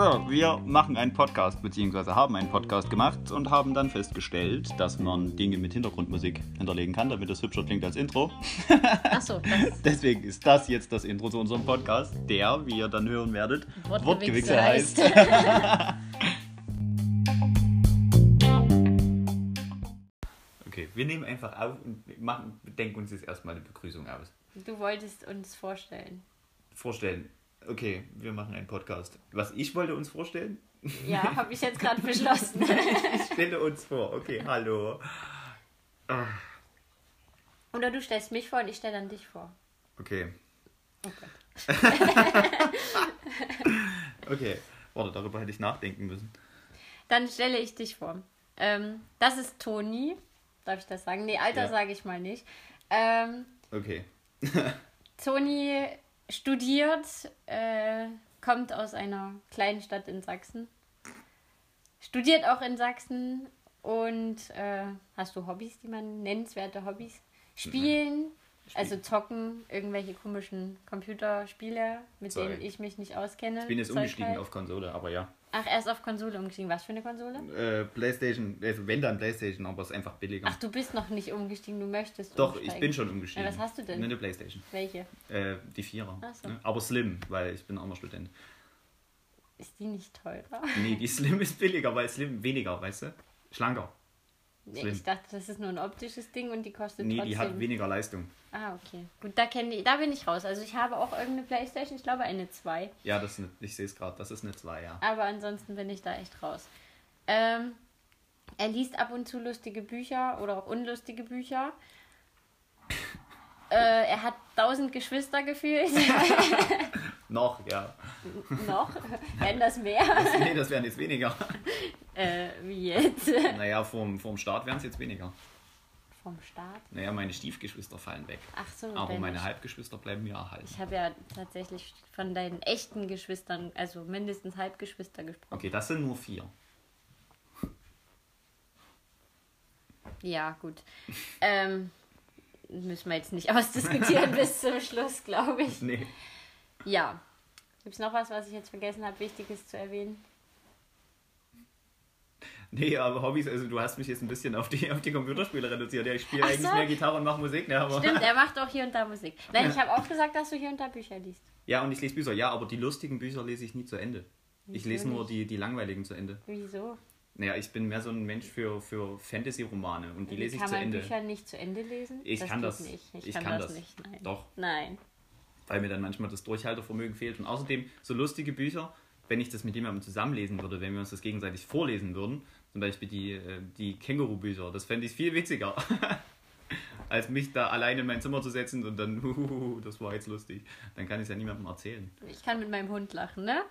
So, wir machen einen Podcast, beziehungsweise haben einen Podcast gemacht und haben dann festgestellt, dass man Dinge mit Hintergrundmusik hinterlegen kann, damit das hübscher klingt als Intro. Achso, das Deswegen ist das jetzt das Intro zu unserem Podcast, der, wie ihr dann hören werdet, Wortgewichse heißt. heißt. wir nehmen einfach auf und machen, denken uns jetzt erstmal eine Begrüßung aus. Du wolltest uns vorstellen. Vorstellen. Okay, wir machen einen Podcast. Was ich wollte uns vorstellen? Ja, habe ich jetzt gerade beschlossen. Ich stelle uns vor. Okay, hallo. Ah, Oder du stellst mich vor und ich stelle dann dich vor. Okay. Oh Gott. Okay. Warte, darüber hätte ich nachdenken müssen. Dann stelle ich dich vor. Ähm, das ist Toni. Darf ich das sagen? Nee, Alter Ja. sage ich mal nicht. Ähm, Okay. Toni studiert, äh, kommt aus einer kleinen Stadt in Sachsen. Studiert auch in Sachsen und äh, hast du Hobbys, die man nennenswerte Hobbys? Spielen, also zocken, irgendwelche komischen Computerspiele, mit Zeug. denen ich mich nicht auskenne. Ich bin jetzt umgestiegen halt. auf Konsole, aber ja. Ach, erst auf Konsole umgestiegen. Was für eine Konsole? Äh, Playstation, also wenn dann Playstation, aber es ist einfach billiger. Ach, du bist noch nicht umgestiegen, du möchtest Doch, umsteigen. ich bin schon umgestiegen. Ja, was hast du denn? Eine Playstation. Welche? Äh, die Vierer. Ach so. Ne? Aber Slim, weil ich bin armer Student. Ist die nicht teurer? Nee, die Slim ist billiger, weil Slim weniger, weißt du? Schlanker. Nee, ich dachte, das ist nur ein optisches Ding und die kostet Nee, trotzdem. die hat weniger Leistung. Ah, okay. Gut, da, ich, da bin ich raus. Also ich habe auch irgendeine Playstation, ich glaube eine 2. Ja, das eine, ich sehe es gerade, das ist eine 2, ja. Aber ansonsten bin ich da echt raus. Ähm, er liest ab und zu lustige Bücher oder auch unlustige Bücher. Äh, er hat tausend Geschwister gefühlt. Noch, ja. Noch. Werden das mehr? Nee, das wären jetzt weniger. äh, wie jetzt? Naja, vorm, vorm Start wären es jetzt weniger. Vom Staat? Naja, meine Stiefgeschwister fallen weg. Ach so. Aber meine Sch- Halbgeschwister bleiben mir erhalten. Ich habe ja tatsächlich von deinen echten Geschwistern, also mindestens Halbgeschwister gesprochen. Okay, das sind nur vier. Ja, gut. Ähm, müssen wir jetzt nicht ausdiskutieren bis zum Schluss, glaube ich. Nee. Ja. Gibt es noch was, was ich jetzt vergessen habe, Wichtiges zu erwähnen? Nee, aber Hobbys, also du hast mich jetzt ein bisschen auf die, auf die Computerspiele reduziert. Ja, ich spiele eigentlich so. mehr Gitarre und mache Musik, ne, aber. Stimmt, er macht auch hier und da Musik. Nein, ich habe auch gesagt, dass du hier und da Bücher liest. Ja, und ich lese Bücher. Ja, aber die lustigen Bücher lese ich nie zu Ende. Ich Wieso lese nur nicht? die, die langweiligen zu Ende. Wieso? Naja, ich bin mehr so ein Mensch für, für Fantasy-Romane und die Wie lese ich kann zu man Ende. Bücher nicht zu Ende lesen? Ich kann geht das. Nicht. Ich, Ich kann, kann das, das. nicht. Nein. Doch. Nein. weil mir dann manchmal das Durchhaltevermögen fehlt. Und außerdem so lustige Bücher, wenn ich das mit jemandem zusammenlesen würde, wenn wir uns das gegenseitig vorlesen würden, zum Beispiel die, äh, die Känguru-Bücher, das fände ich viel witziger, als mich da alleine in mein Zimmer zu setzen und dann, huhuhu, das war jetzt lustig. Dann kann ich es ja niemandem erzählen. Ich kann mit meinem Hund lachen, ne?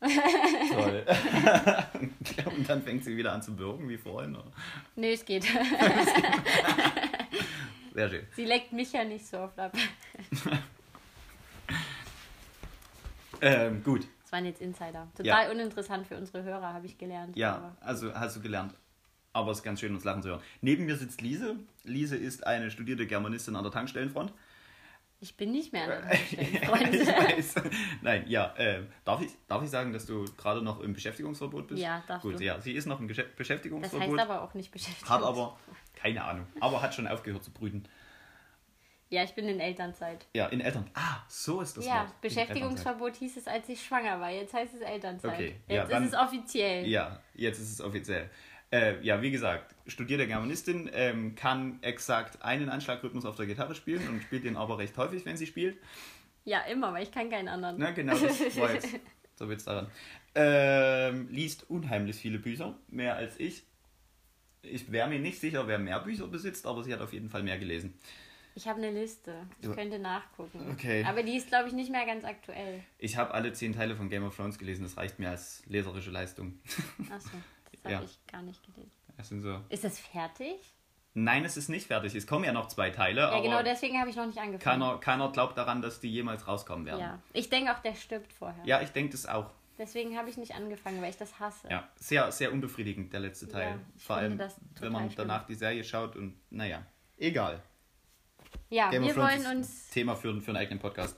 Toll. und dann fängt sie wieder an zu würgen wie vorhin. oder? Nee, es geht. Sehr schön. Sie leckt mich ja nicht so oft ab. Ähm, gut. Das waren jetzt Insider. Total uninteressant für unsere Hörer, habe ich gelernt. Ja, Aber also hast du gelernt. Aber es ist ganz schön, uns lachen zu hören. Neben mir sitzt Lise. Lise ist eine studierte Germanistin an der Tankstellenfront. ich bin nicht mehr an der ich Tankstelle, Freunde. weiß. Nein, ja. Äh, darf, ich, darf ich sagen, dass du gerade noch im Beschäftigungsverbot bist? Ja, darfst Gut, du. ja. Sie ist noch im Das Beschäftigungsverbot. heißt aber auch nicht beschäftigt. hat aber, keine Ahnung, aber hat schon aufgehört zu brüten. Ja, ich bin in Elternzeit. Ja, in Eltern. Ah, so ist das ja, Wort. Beschäftigungsverbot hieß es, als ich schwanger war. Jetzt heißt es Elternzeit. Okay, ja, Jetzt dann- ist es offiziell. Ja, jetzt ist es offiziell. Äh, ja, wie gesagt, studierte Germanistin, ähm, kann exakt einen Anschlagrhythmus auf der Gitarre spielen und spielt den aber recht häufig, wenn sie spielt. Ja, immer, weil ich kann keinen anderen. Na, genau, das war jetzt so wird's daran. Ähm, liest unheimlich viele Bücher, mehr als ich. Ich wäre mir nicht sicher, wer mehr Bücher besitzt, aber sie hat auf jeden Fall mehr gelesen. Ich habe eine Liste. Ich könnte nachgucken. Okay. Aber die ist, glaube ich, nicht mehr ganz aktuell. Ich habe alle zehn Teile von Game of Thrones gelesen, das reicht mir als leserische Leistung. Achso, das habe Ja. ich gar nicht gelesen. Das sind so. Ist das fertig? Nein, es ist nicht fertig. Es kommen ja noch zwei Teile, Ja, genau, deswegen habe ich noch nicht angefangen. keiner, keiner glaubt daran, dass die jemals rauskommen werden. Ja, ich denke auch, der stirbt vorher. Ja, ich denke das auch. Deswegen habe ich nicht angefangen, weil ich das hasse. Ja, sehr, sehr unbefriedigend, der letzte Teil. Ja, Vor allem, wenn man total schlimm. danach die Serie schaut und, naja, egal. Ja, Game wir wollen ist uns. Thema für, für einen eigenen Podcast.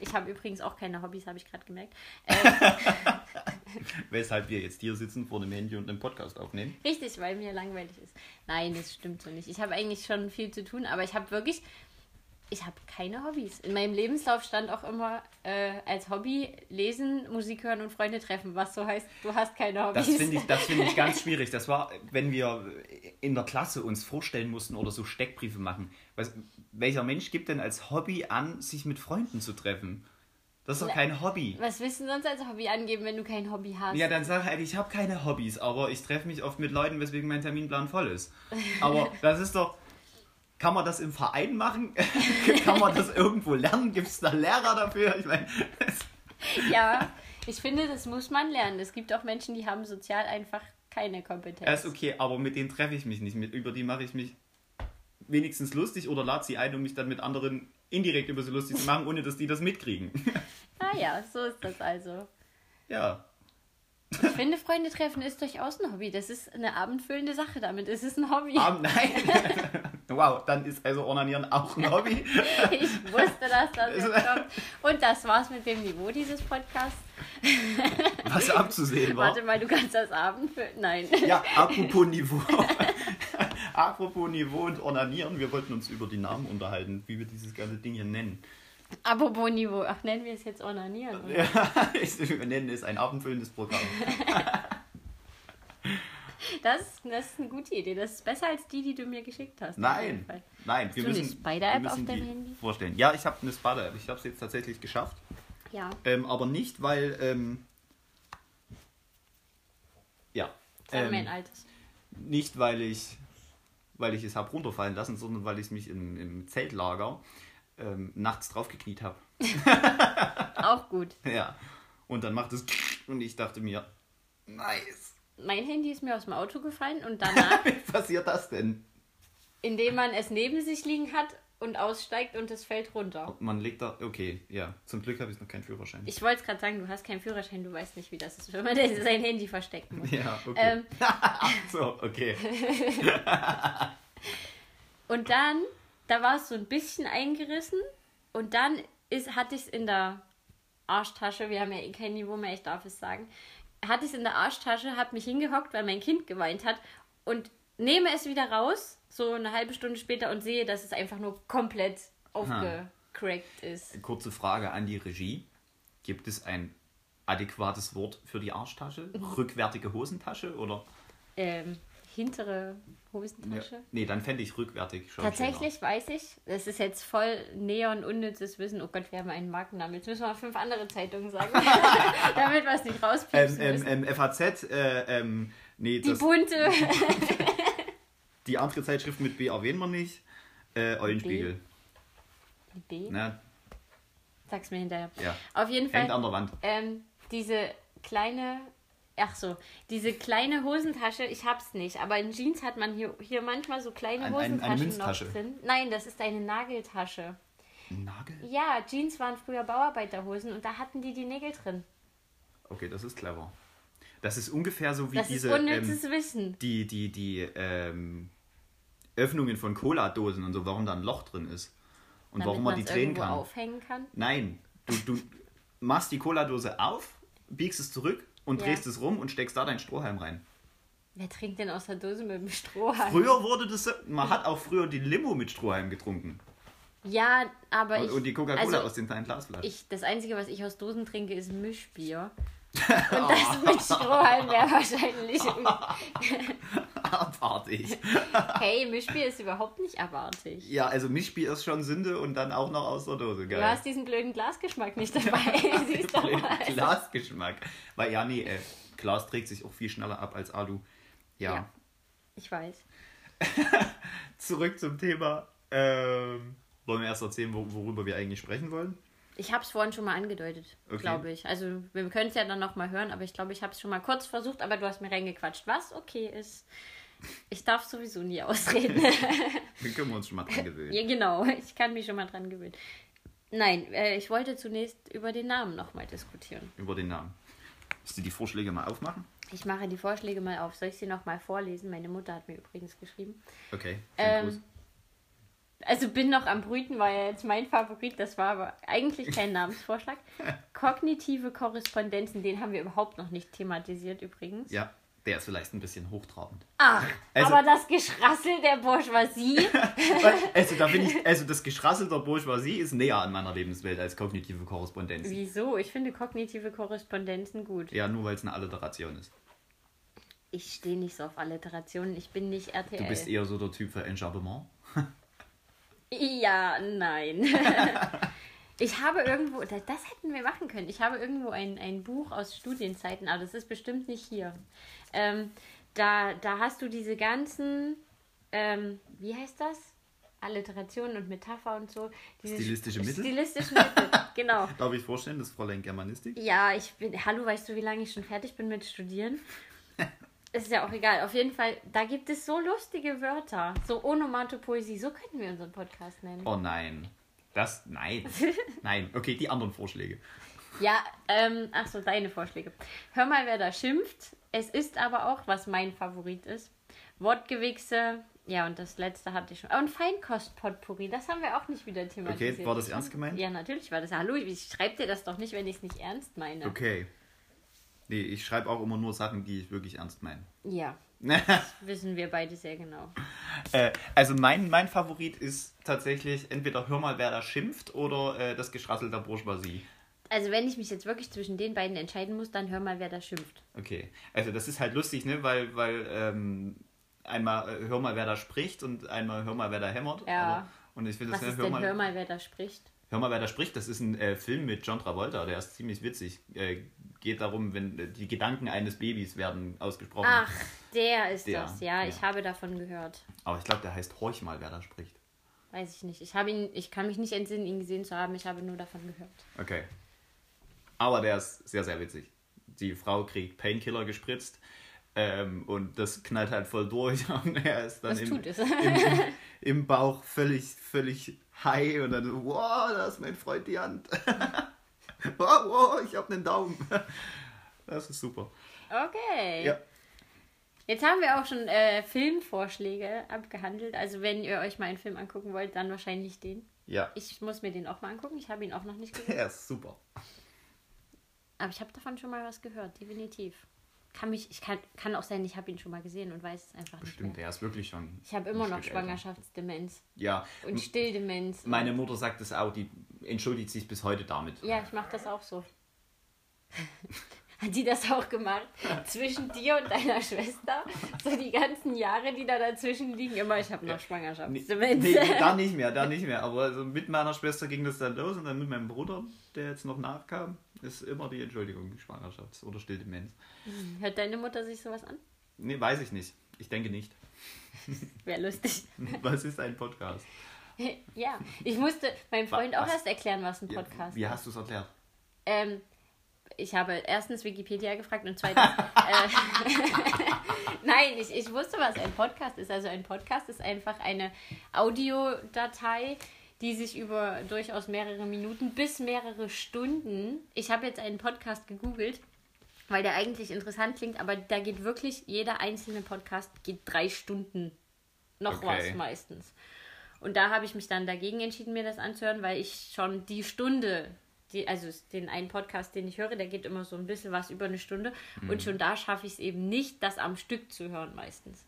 Ich habe übrigens auch keine Hobbys, habe ich gerade gemerkt. Äh, Weshalb wir jetzt hier sitzen vor dem Handy und einen Podcast aufnehmen. richtig, weil mir langweilig ist. Nein, das stimmt so nicht. Ich habe eigentlich schon viel zu tun, aber ich habe wirklich. Ich habe keine Hobbys. In meinem Lebenslauf stand auch immer äh, als Hobby lesen, Musik hören und Freunde treffen, was so heißt, du hast keine Hobbys. Das finde ich, das finde ich ganz schwierig. Das war, wenn wir in der Klasse uns vorstellen mussten oder so Steckbriefe machen. Was, welcher Mensch gibt denn als Hobby an, sich mit Freunden zu treffen? Das ist doch kein Hobby. Was willst du sonst als Hobby angeben, wenn du kein Hobby hast? Ja, dann sag halt, ich habe keine Hobbys, aber ich treffe mich oft mit Leuten, weswegen mein Terminplan voll ist. Aber das ist doch. Kann man das im Verein machen? Kann man das irgendwo lernen? Gibt es da Lehrer dafür? Ich meine, Ja, ich finde, das muss man lernen. Es gibt auch Menschen, die haben sozial einfach keine Kompetenz. er ist okay, aber mit denen treffe ich mich nicht. Mit, über die mache ich mich wenigstens lustig oder lade sie ein, um mich dann mit anderen indirekt über sie lustig zu machen, ohne dass die das mitkriegen. Ah ja, so ist das also. ja. Ich finde, Freunde treffen ist durchaus ein Hobby. Das ist eine abendfüllende Sache damit. Es ist ein Hobby. Ah, nein. wow, dann ist also Ornanieren auch ein Hobby. Ich wusste, dass das jetzt kommt. Und das war's mit dem Niveau dieses Podcasts. Was abzusehen war. Warte mal, du kannst das abendfüllen. Nein. Ja, apropos Niveau. apropos Niveau und Ornanieren, wir wollten uns über die Namen unterhalten, wie wir dieses ganze Ding hier nennen. Apropos Niveau. Ach, nennen wir es jetzt Onanieren. Oder? Ja, wir nennen es ein abendfüllendes Programm. Das, das ist eine gute Idee. Das ist besser als die, die du mir geschickt hast. Nein, nein, wir du eine müssen, Spider-App wir müssen auf deinem die Handy? vorstellen. Ja, ich habe eine Spider-App. Ich habe es jetzt tatsächlich geschafft. Ja. Ähm, aber nicht, weil, ähm, ja, ähm, altes. nicht weil ich, weil ich es habe runterfallen lassen, sondern weil ich mich im, im Zeltlager ähm, nachts draufgekniet habe. Auch gut. Ja. Und dann macht es und ich dachte mir, nice. Mein Handy ist mir aus dem Auto gefallen und danach, Wie passiert das denn? indem man es neben sich liegen hat und aussteigt und es fällt runter. Man legt da, okay, ja. Zum Glück habe ich noch keinen Führerschein. Ich wollte es gerade sagen, du hast keinen Führerschein, du weißt nicht, wie das ist, wenn man sein Handy verstecken muss. ja, okay. Ähm, so, okay. und dann, da war es so ein bisschen eingerissen und dann ist, hatte ich es in der Arschtasche, wir haben ja eh kein Niveau mehr, ich darf es sagen, hatte ich es in der Arschtasche, habe mich hingehockt, weil mein Kind geweint hat und nehme es wieder raus, so eine halbe Stunde später und sehe, dass es einfach nur komplett aufgecrackt ist. Kurze Frage an die Regie. Gibt es ein adäquates Wort für die Arschtasche? Rückwärtige Hosentasche oder? Ähm, hintere Hosentasche. Nee, dann fände ich rückwärtig schon. Tatsächlich weiß ich, das ist jetzt voll neon unnützes Wissen. Oh Gott, wir haben einen Markennamen. Jetzt müssen wir fünf andere Zeitungen sagen, damit wir es nicht schöner. rauspiepsen Ähm, ähm, ähm, FAZ, äh, ähm, nee, Die das, bunte. die andere Zeitschrift mit B erwähnen wir nicht. Äh, Eulenspiegel. B? Ne? Sag's mir hinterher. Ja. Auf jeden Hängt Fall an der Wand. ähm, diese kleine, ach so, diese kleine Hosentasche, ich hab's nicht, aber in Jeans hat man hier, hier manchmal so kleine Ein- ein- eine Hosentaschen Münztasche. noch drin. Nein, das ist eine Nageltasche. Nagel? Ja, Jeans waren früher Bauarbeiterhosen und da hatten die die Nägel drin. Okay, das ist clever. Das ist ungefähr so wie Das diese ist ähm, unnützes Wissen. die, die, die ähm, Öffnungen von Cola-Dosen und so, warum da ein Loch drin ist. Und damit warum man die drehen kann. aufhängen kann. Nein, du, du machst die Cola-Dose auf, biegst es zurück und Ja. drehst es rum und steckst da deinen Strohhalm rein. Wer trinkt denn aus der Dose mit dem Strohhalm? Früher wurde das, man hat auch früher die Limo mit Strohhalm getrunken. Ja, aber Und, ich. und die Coca-Cola also, aus den kleinen Glasflaschen. ich, das Einzige, was ich aus Dosen trinke, ist Mischbier. Und das mit Strohhalm wäre wahrscheinlich. Abartig. Hey, Mischbier ist überhaupt nicht abartig. Ja, also Mischbier ist schon Sünde und dann auch noch aus der Dose. Geil. Du hast diesen blöden Glasgeschmack nicht dabei. Siehst du mal. Glasgeschmack. Weil ja, nee, äh, Glas trägt sich auch viel schneller ab als Alu. Ja. Ja. Ich weiß. Zurück zum Thema. Ähm, wollen wir erst erzählen, wo, worüber wir eigentlich sprechen wollen? Ich habe es vorhin schon mal angedeutet, Okay. glaube ich. Also wir können es ja dann noch mal hören, aber ich glaube, ich habe es schon mal kurz versucht, aber du hast mir reingequatscht, was okay ist. Ich darf sowieso nie ausreden. Den können wir uns schon mal dran gewöhnen. ja, genau. Ich kann mich schon mal dran gewöhnen. Nein, äh, ich wollte zunächst über den Namen noch mal diskutieren. Über den Namen. Willst du die Vorschläge mal aufmachen? Ich mache die Vorschläge mal auf. Soll ich sie noch mal vorlesen? Meine Mutter hat mir übrigens geschrieben. Okay. Ähm, Also bin noch am Brüten, war ja jetzt mein Favorit, das war aber eigentlich kein Namensvorschlag. Kognitive Korrespondenzen, den haben wir überhaupt noch nicht thematisiert übrigens. Ja, der ist vielleicht ein bisschen hochtrabend. Ach, Also- aber das Geschrassel der Bourgeoisie. Also, da bin ich, also das Geschrassel der Bourgeoisie ist näher an meiner Lebenswelt als kognitive Korrespondenz. Wieso? Ich finde kognitive Korrespondenzen gut. Ja, nur weil es eine Alliteration ist. Ich stehe nicht so auf Alliterationen, ich bin nicht RTL. Du bist eher so der Typ für Enjambement. Ja, nein. ich habe irgendwo, das, das hätten wir machen können. Ich habe irgendwo ein, ein Buch aus Studienzeiten, aber das ist bestimmt nicht hier. Ähm, da, da hast du diese ganzen, ähm, wie heißt das? Alliterationen und Metapher und so. Diese Stilistische Mittel? Stilistische Mittel, genau. Darf ich vorstellen, das Fräulein Germanistik? Ja, ich bin. Hallo, weißt du, wie lange ich schon fertig bin mit Studieren? Ist ja auch egal. Auf jeden Fall, da gibt es so lustige Wörter. So Onomatopoesie. So könnten wir unseren Podcast nennen. Oh nein. Das, nein. Nein. Okay, die anderen Vorschläge. Ja, ähm, ach so, deine Vorschläge. Hör mal, wer da schimpft. Es ist aber auch, was mein Favorit ist. Wortgewichse. Ja, und das letzte hatte ich schon. Und Feinkost-Potpourri, das haben wir auch nicht wieder thematisiert. Okay, war das ernst gemeint? Ja, natürlich war das. Hallo, ich schreibe dir das doch nicht, wenn ich es nicht ernst meine. Okay. Nee, ich schreibe auch immer nur Sachen, die ich wirklich ernst meine. Ja, wissen wir beide sehr genau. Äh, also mein, mein Favorit ist tatsächlich entweder Hör mal, wer da schimpft oder äh, das Geschrassel der Bourgeoisie. Also wenn ich mich jetzt wirklich zwischen den beiden entscheiden muss, dann hör mal, wer da schimpft. Okay. Also das ist halt lustig, ne? Weil, weil ähm, einmal äh, Hör mal, wer da spricht und einmal Hör mal, wer da hämmert. Ja. Aber, und ich finde Was das, ne, ist hör, denn mal, hör mal, wer da spricht? hör mal, wer da spricht, das ist ein äh, Film mit John Travolta, der ist ziemlich witzig. Äh, geht darum, wenn äh, die Gedanken eines Babys werden ausgesprochen. Ach, der ist Der, das. Ja, ja. ich habe davon gehört. Aber ich glaube, der heißt Horch mal, wer da spricht. Weiß ich nicht. Ich habe ihn, ich kann mich nicht entsinnen, ihn gesehen zu haben. Ich habe nur davon gehört. Okay. Aber der ist sehr, sehr witzig. Die Frau kriegt Painkiller gespritzt ähm, und das knallt halt voll durch und er ist dann im, im, im, Bauch völlig, völlig high und dann so, wow, da ist mein Freund die Hand. wow, wow, ich habe einen Daumen. Das ist super. Okay. Ja. Jetzt haben wir auch schon äh, Filmvorschläge abgehandelt. Also wenn ihr euch mal einen Film angucken wollt, dann wahrscheinlich den. Ja, Ich muss mir den auch mal angucken. Ich habe ihn auch noch nicht gesehen. er ist super. Aber ich habe davon schon mal was gehört, definitiv. Kann mich, ich kann, kann auch sein, ich habe ihn schon mal gesehen und weiß es einfach Bestimmt, nicht mehr. er ist wirklich schon. Ich habe immer noch Stück. Schwangerschaftsdemenz Ja, und Stilldemenz. meine Mutter sagt es auch, die entschuldigt sich bis heute damit. Ja, ich mache das auch so. Hat die das auch gemacht? Zwischen dir und deiner Schwester? So die ganzen Jahre, die da dazwischen liegen, immer, ich habe noch Nee, Schwangerschaftsdemenz. nee, da nicht mehr, da nicht mehr. Aber also mit meiner Schwester ging das dann los und dann mit meinem Bruder, der jetzt noch nachkam, ist immer die Entschuldigung, Schwangerschafts- oder Stilldemenz. Hört deine Mutter sich sowas an? Nee, weiß ich nicht. Ich denke nicht. Wäre lustig. Was ist ein Podcast? ja, ich musste meinem Freund auch Was? erst erklären, was ein Podcast Wie ist. hast du es erklärt? Ähm, ich habe erstens Wikipedia gefragt und zweitens. äh, Nein, ich, ich wusste, was ein Podcast ist. Also ein Podcast ist einfach eine Audiodatei, die sich über durchaus mehrere Minuten bis mehrere Stunden. Ich habe jetzt einen Podcast gegoogelt, weil der eigentlich interessant klingt, aber da geht wirklich jeder einzelne Podcast geht drei Stunden. Noch Okay. was meistens. Und da habe ich mich dann dagegen entschieden, mir das anzuhören, weil ich schon die Stunde, die, also den einen Podcast, den ich höre, der geht immer so ein bisschen was über eine Stunde. Und schon da schaffe ich es eben nicht, das am Stück zu hören meistens.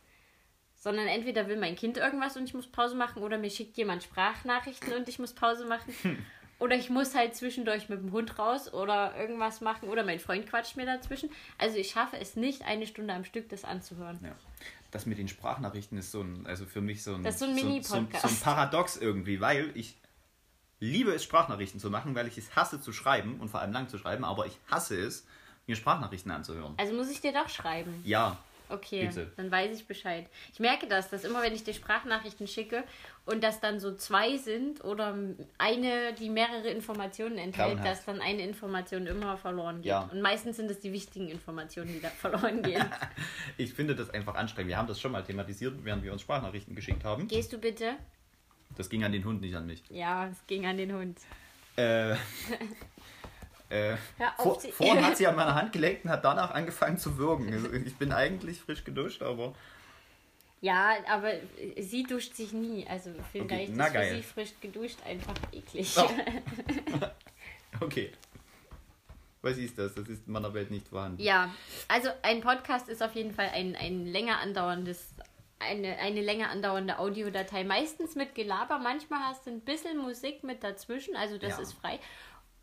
Sondern entweder will mein Kind irgendwas und ich muss Pause machen oder mir schickt jemand Sprachnachrichten und ich muss Pause machen. Oder ich muss halt zwischendurch mit dem Hund raus oder irgendwas machen oder mein Freund quatscht mir dazwischen. Also ich schaffe es nicht, eine Stunde am Stück das anzuhören. Ja. Das mit den Sprachnachrichten ist so ein, also für mich so ein, Das ist so ein so, so, Mini-Podcast. so ein Paradox irgendwie, weil ich liebe es, Sprachnachrichten zu machen, weil ich es hasse zu schreiben und vor allem lang zu schreiben, aber ich hasse es, mir Sprachnachrichten anzuhören. Also muss ich dir doch schreiben. Ja, Okay, Bitte. dann weiß ich Bescheid. Ich merke das, dass immer wenn ich dir Sprachnachrichten schicke und das dann so zwei sind oder eine, die mehrere Informationen enthält, Grauenhaft. dass dann eine Information immer verloren geht. Ja. Und meistens sind es die wichtigen Informationen, die da verloren gehen. ich finde das einfach anstrengend. Wir haben das schon mal thematisiert, während wir uns Sprachnachrichten geschickt haben. Gehst du bitte? Das ging an den Hund, nicht an mich. Ja, es ging an den Hund. Äh, äh, vor, vorhin hat sie an meine Hand gelegt und hat danach angefangen zu würgen. Also ich bin eigentlich frisch geduscht, aber Ja, aber sie duscht sich nie. Also vielleicht na ist für geil. sie frisch geduscht einfach eklig. Oh. Okay. Was ist das? Das ist in meiner Welt nicht vorhanden. Ja, also ein Podcast ist auf jeden Fall ein, ein länger andauerndes, eine, eine länger andauernde Audiodatei. Meistens mit Gelaber, manchmal hast du ein bisschen Musik mit dazwischen, also das Ja. ist frei.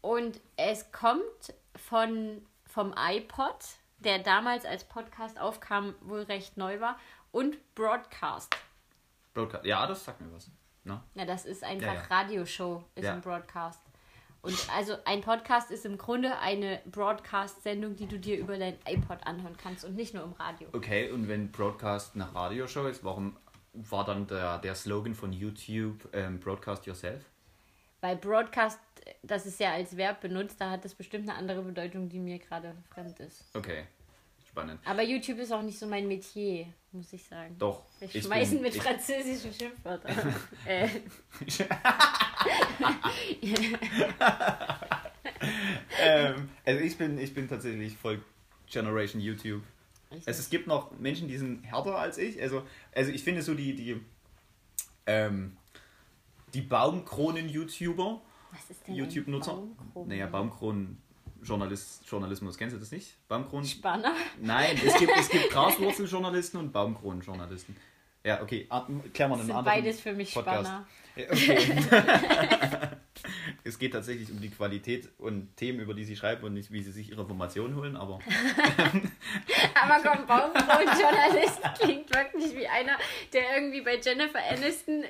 Und es kommt von, vom iPod, der damals als Podcast aufkam, wohl recht neu war, und Broadcast. Broadcast. Ja, das sagt mir was. Na? Na, das ist einfach Ja, ja. Radioshow, ist Ja. ein Broadcast. Und also ein Podcast ist im Grunde eine Broadcast-Sendung, die du dir über dein iPod anhören kannst und nicht nur im Radio. Okay, und wenn Broadcast eine Radioshow ist, warum war dann der, der Slogan von YouTube ähm, Broadcast Yourself? Weil Broadcast, das ist ja als Verb benutzt, da hat das bestimmt eine andere Bedeutung, die mir gerade fremd ist. Okay, spannend. Aber YouTube ist auch nicht so mein Metier, muss ich sagen. Doch. Wir ich schmeißen bin- mit ich- französischen Schimpfwörtern. äh, ähm, also ich bin, ich bin tatsächlich voll Generation YouTube. Also es gibt noch Menschen, die sind härter als ich. Also, also ich finde so die, die, ähm, die Baumkronen-YouTuber, was ist denn YouTube-Nutzer. Baumkrone? Naja, Baumkronen-Journalist, Journalismus, kennst du das nicht? Baumkronen? Spanner? Nein, es gibt, es gibt Graswurzeljournalisten und Baumkronenjournalisten. Ja, okay, ah, klären wir einen anderen beides für mich Podcast. Spanner. Ja, Okay. es geht tatsächlich um die Qualität und Themen, über die sie schreiben und nicht, wie sie sich ihre Informationen holen, aber Aber komm, Baumkronenjournalist klingt wirklich wie einer, der irgendwie bei Jennifer Aniston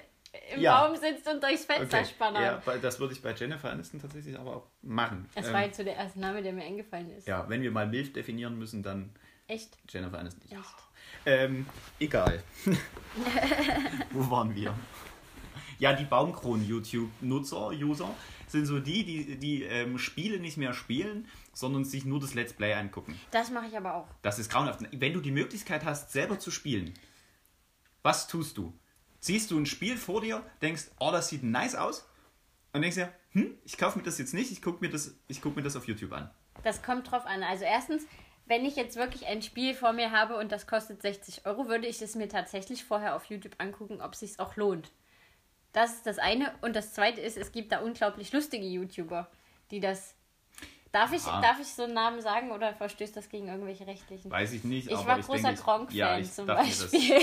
im Ja. Baum sitzt und durchs Fenster okay. spannert. Ja, das würde ich bei Jennifer Aniston tatsächlich aber auch machen. Das Ähm, war jetzt so der erste Name, der mir eingefallen ist. ja, wenn wir mal Milf definieren müssen, dann Echt? Jennifer Aniston. Ja. Echt. Ähm, egal. Wo waren wir? Ja, die Baumkronen-YouTube-Nutzer, User, sind so die, die, die ähm, Spiele nicht mehr spielen, sondern sich nur das Let's Play angucken. Das mache ich aber auch. Das ist grauenhaft. Wenn du die Möglichkeit hast, selber zu spielen, was tust du? Siehst du ein Spiel vor dir, denkst, oh, das sieht nice aus, und denkst dir, hm, ich kaufe mir das jetzt nicht, ich gucke mir, das- ich guck mir das auf YouTube an. Das kommt drauf an. Also erstens, wenn ich jetzt wirklich ein Spiel vor mir habe und das kostet 60 Euro, würde ich es mir tatsächlich vorher auf YouTube angucken, ob es sich auch lohnt. Das ist das eine. Und das zweite ist, es gibt da unglaublich lustige YouTuber, die das. Darf ich, Ah. darf ich so einen Namen sagen oder verstößt das gegen irgendwelche rechtlichen? Weiß ich nicht, Ich war ich großer Gronk-Fan ja, zum Beispiel.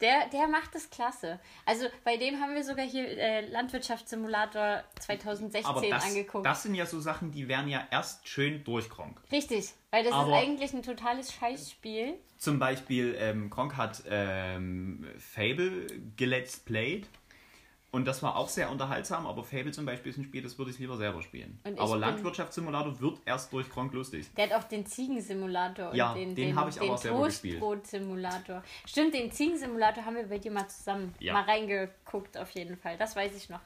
Der, der macht das klasse. Also bei dem haben wir sogar hier äh, Landwirtschaftssimulator 2016 Aber das, angeguckt. das sind ja so Sachen, die werden ja erst schön durchkronk. Richtig, weil das Aber- ist eigentlich ein totales Scheißspiel. Zum Beispiel, ähm, Kronk hat ähm, Fable gelet's played. Und das war auch sehr unterhaltsam, aber Fable zum Beispiel ist ein Spiel, das würde ich lieber selber spielen. Aber Landwirtschaftssimulator wird erst durch Kronk lustig. Der hat auch den Ziegensimulator und Ja, den, den habe ich den auch selber gespielt. Toastbrot-Simulator. Stimmt, den Ziegensimulator haben wir bei dir mal zusammen Ja. mal reingeguckt, auf jeden Fall. Das weiß ich noch.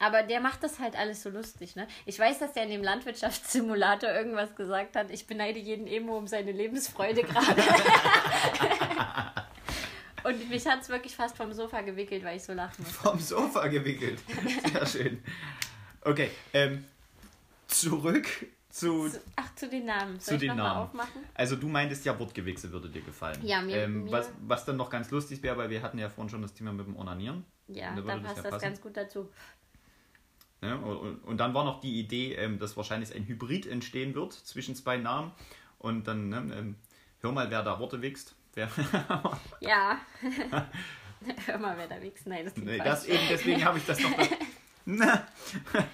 Aber der macht das halt alles so lustig, ne? Ich weiß, dass der in dem Landwirtschaftssimulator irgendwas gesagt hat. Ich beneide jeden Emo um seine Lebensfreude gerade. Und mich hat es wirklich fast vom Sofa gewickelt, weil ich so lachen muss. Vom Sofa gewickelt. Sehr schön. Okay, ähm, zurück zu. Zu- Ach, zu den Namen. Zu Soll ich den Namen. aufmachen? Also du meintest ja, Wortgewichse würde dir gefallen. Ja, mir- ähm, mir- was, was dann noch ganz lustig wäre, weil wir hatten ja vorhin schon das Thema mit dem Onanieren. Ja, Da würde da das passt ja das ganz gut dazu. Ne? Und, und, und dann war noch die Idee, ähm, dass wahrscheinlich ein Hybrid entstehen wird zwischen zwei Namen. Und dann, ne, ähm, hör mal, wer da Worte wächst. Wer, Ja. Hör mal, wer da wächst. Nein, das nee, das eben, deswegen habe ich das noch. Na.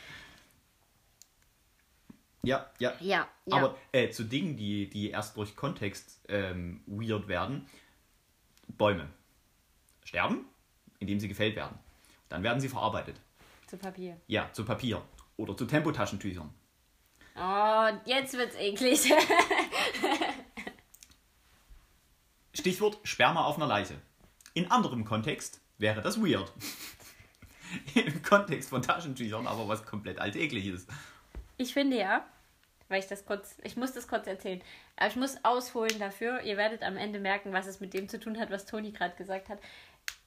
ja, ja. Ja, ja. Aber äh, zu Dingen, die, die erst durch Kontext ähm, weird werden, Bäume sterben, indem sie gefällt werden. Dann werden sie verarbeitet. zu Papier. Ja, zu Papier oder zu Tempotaschentüchern. Oh, jetzt wird's eklig. Stichwort Sperma auf einer Leiche. In anderem Kontext wäre das weird. Im Kontext von Taschentüchern aber was komplett alltägliches. ich finde ja, weil ich das kurz, ich muss das kurz erzählen, aber ich muss ausholen dafür. Ihr werdet am Ende merken, was es mit dem zu tun hat, was Toni gerade gesagt hat.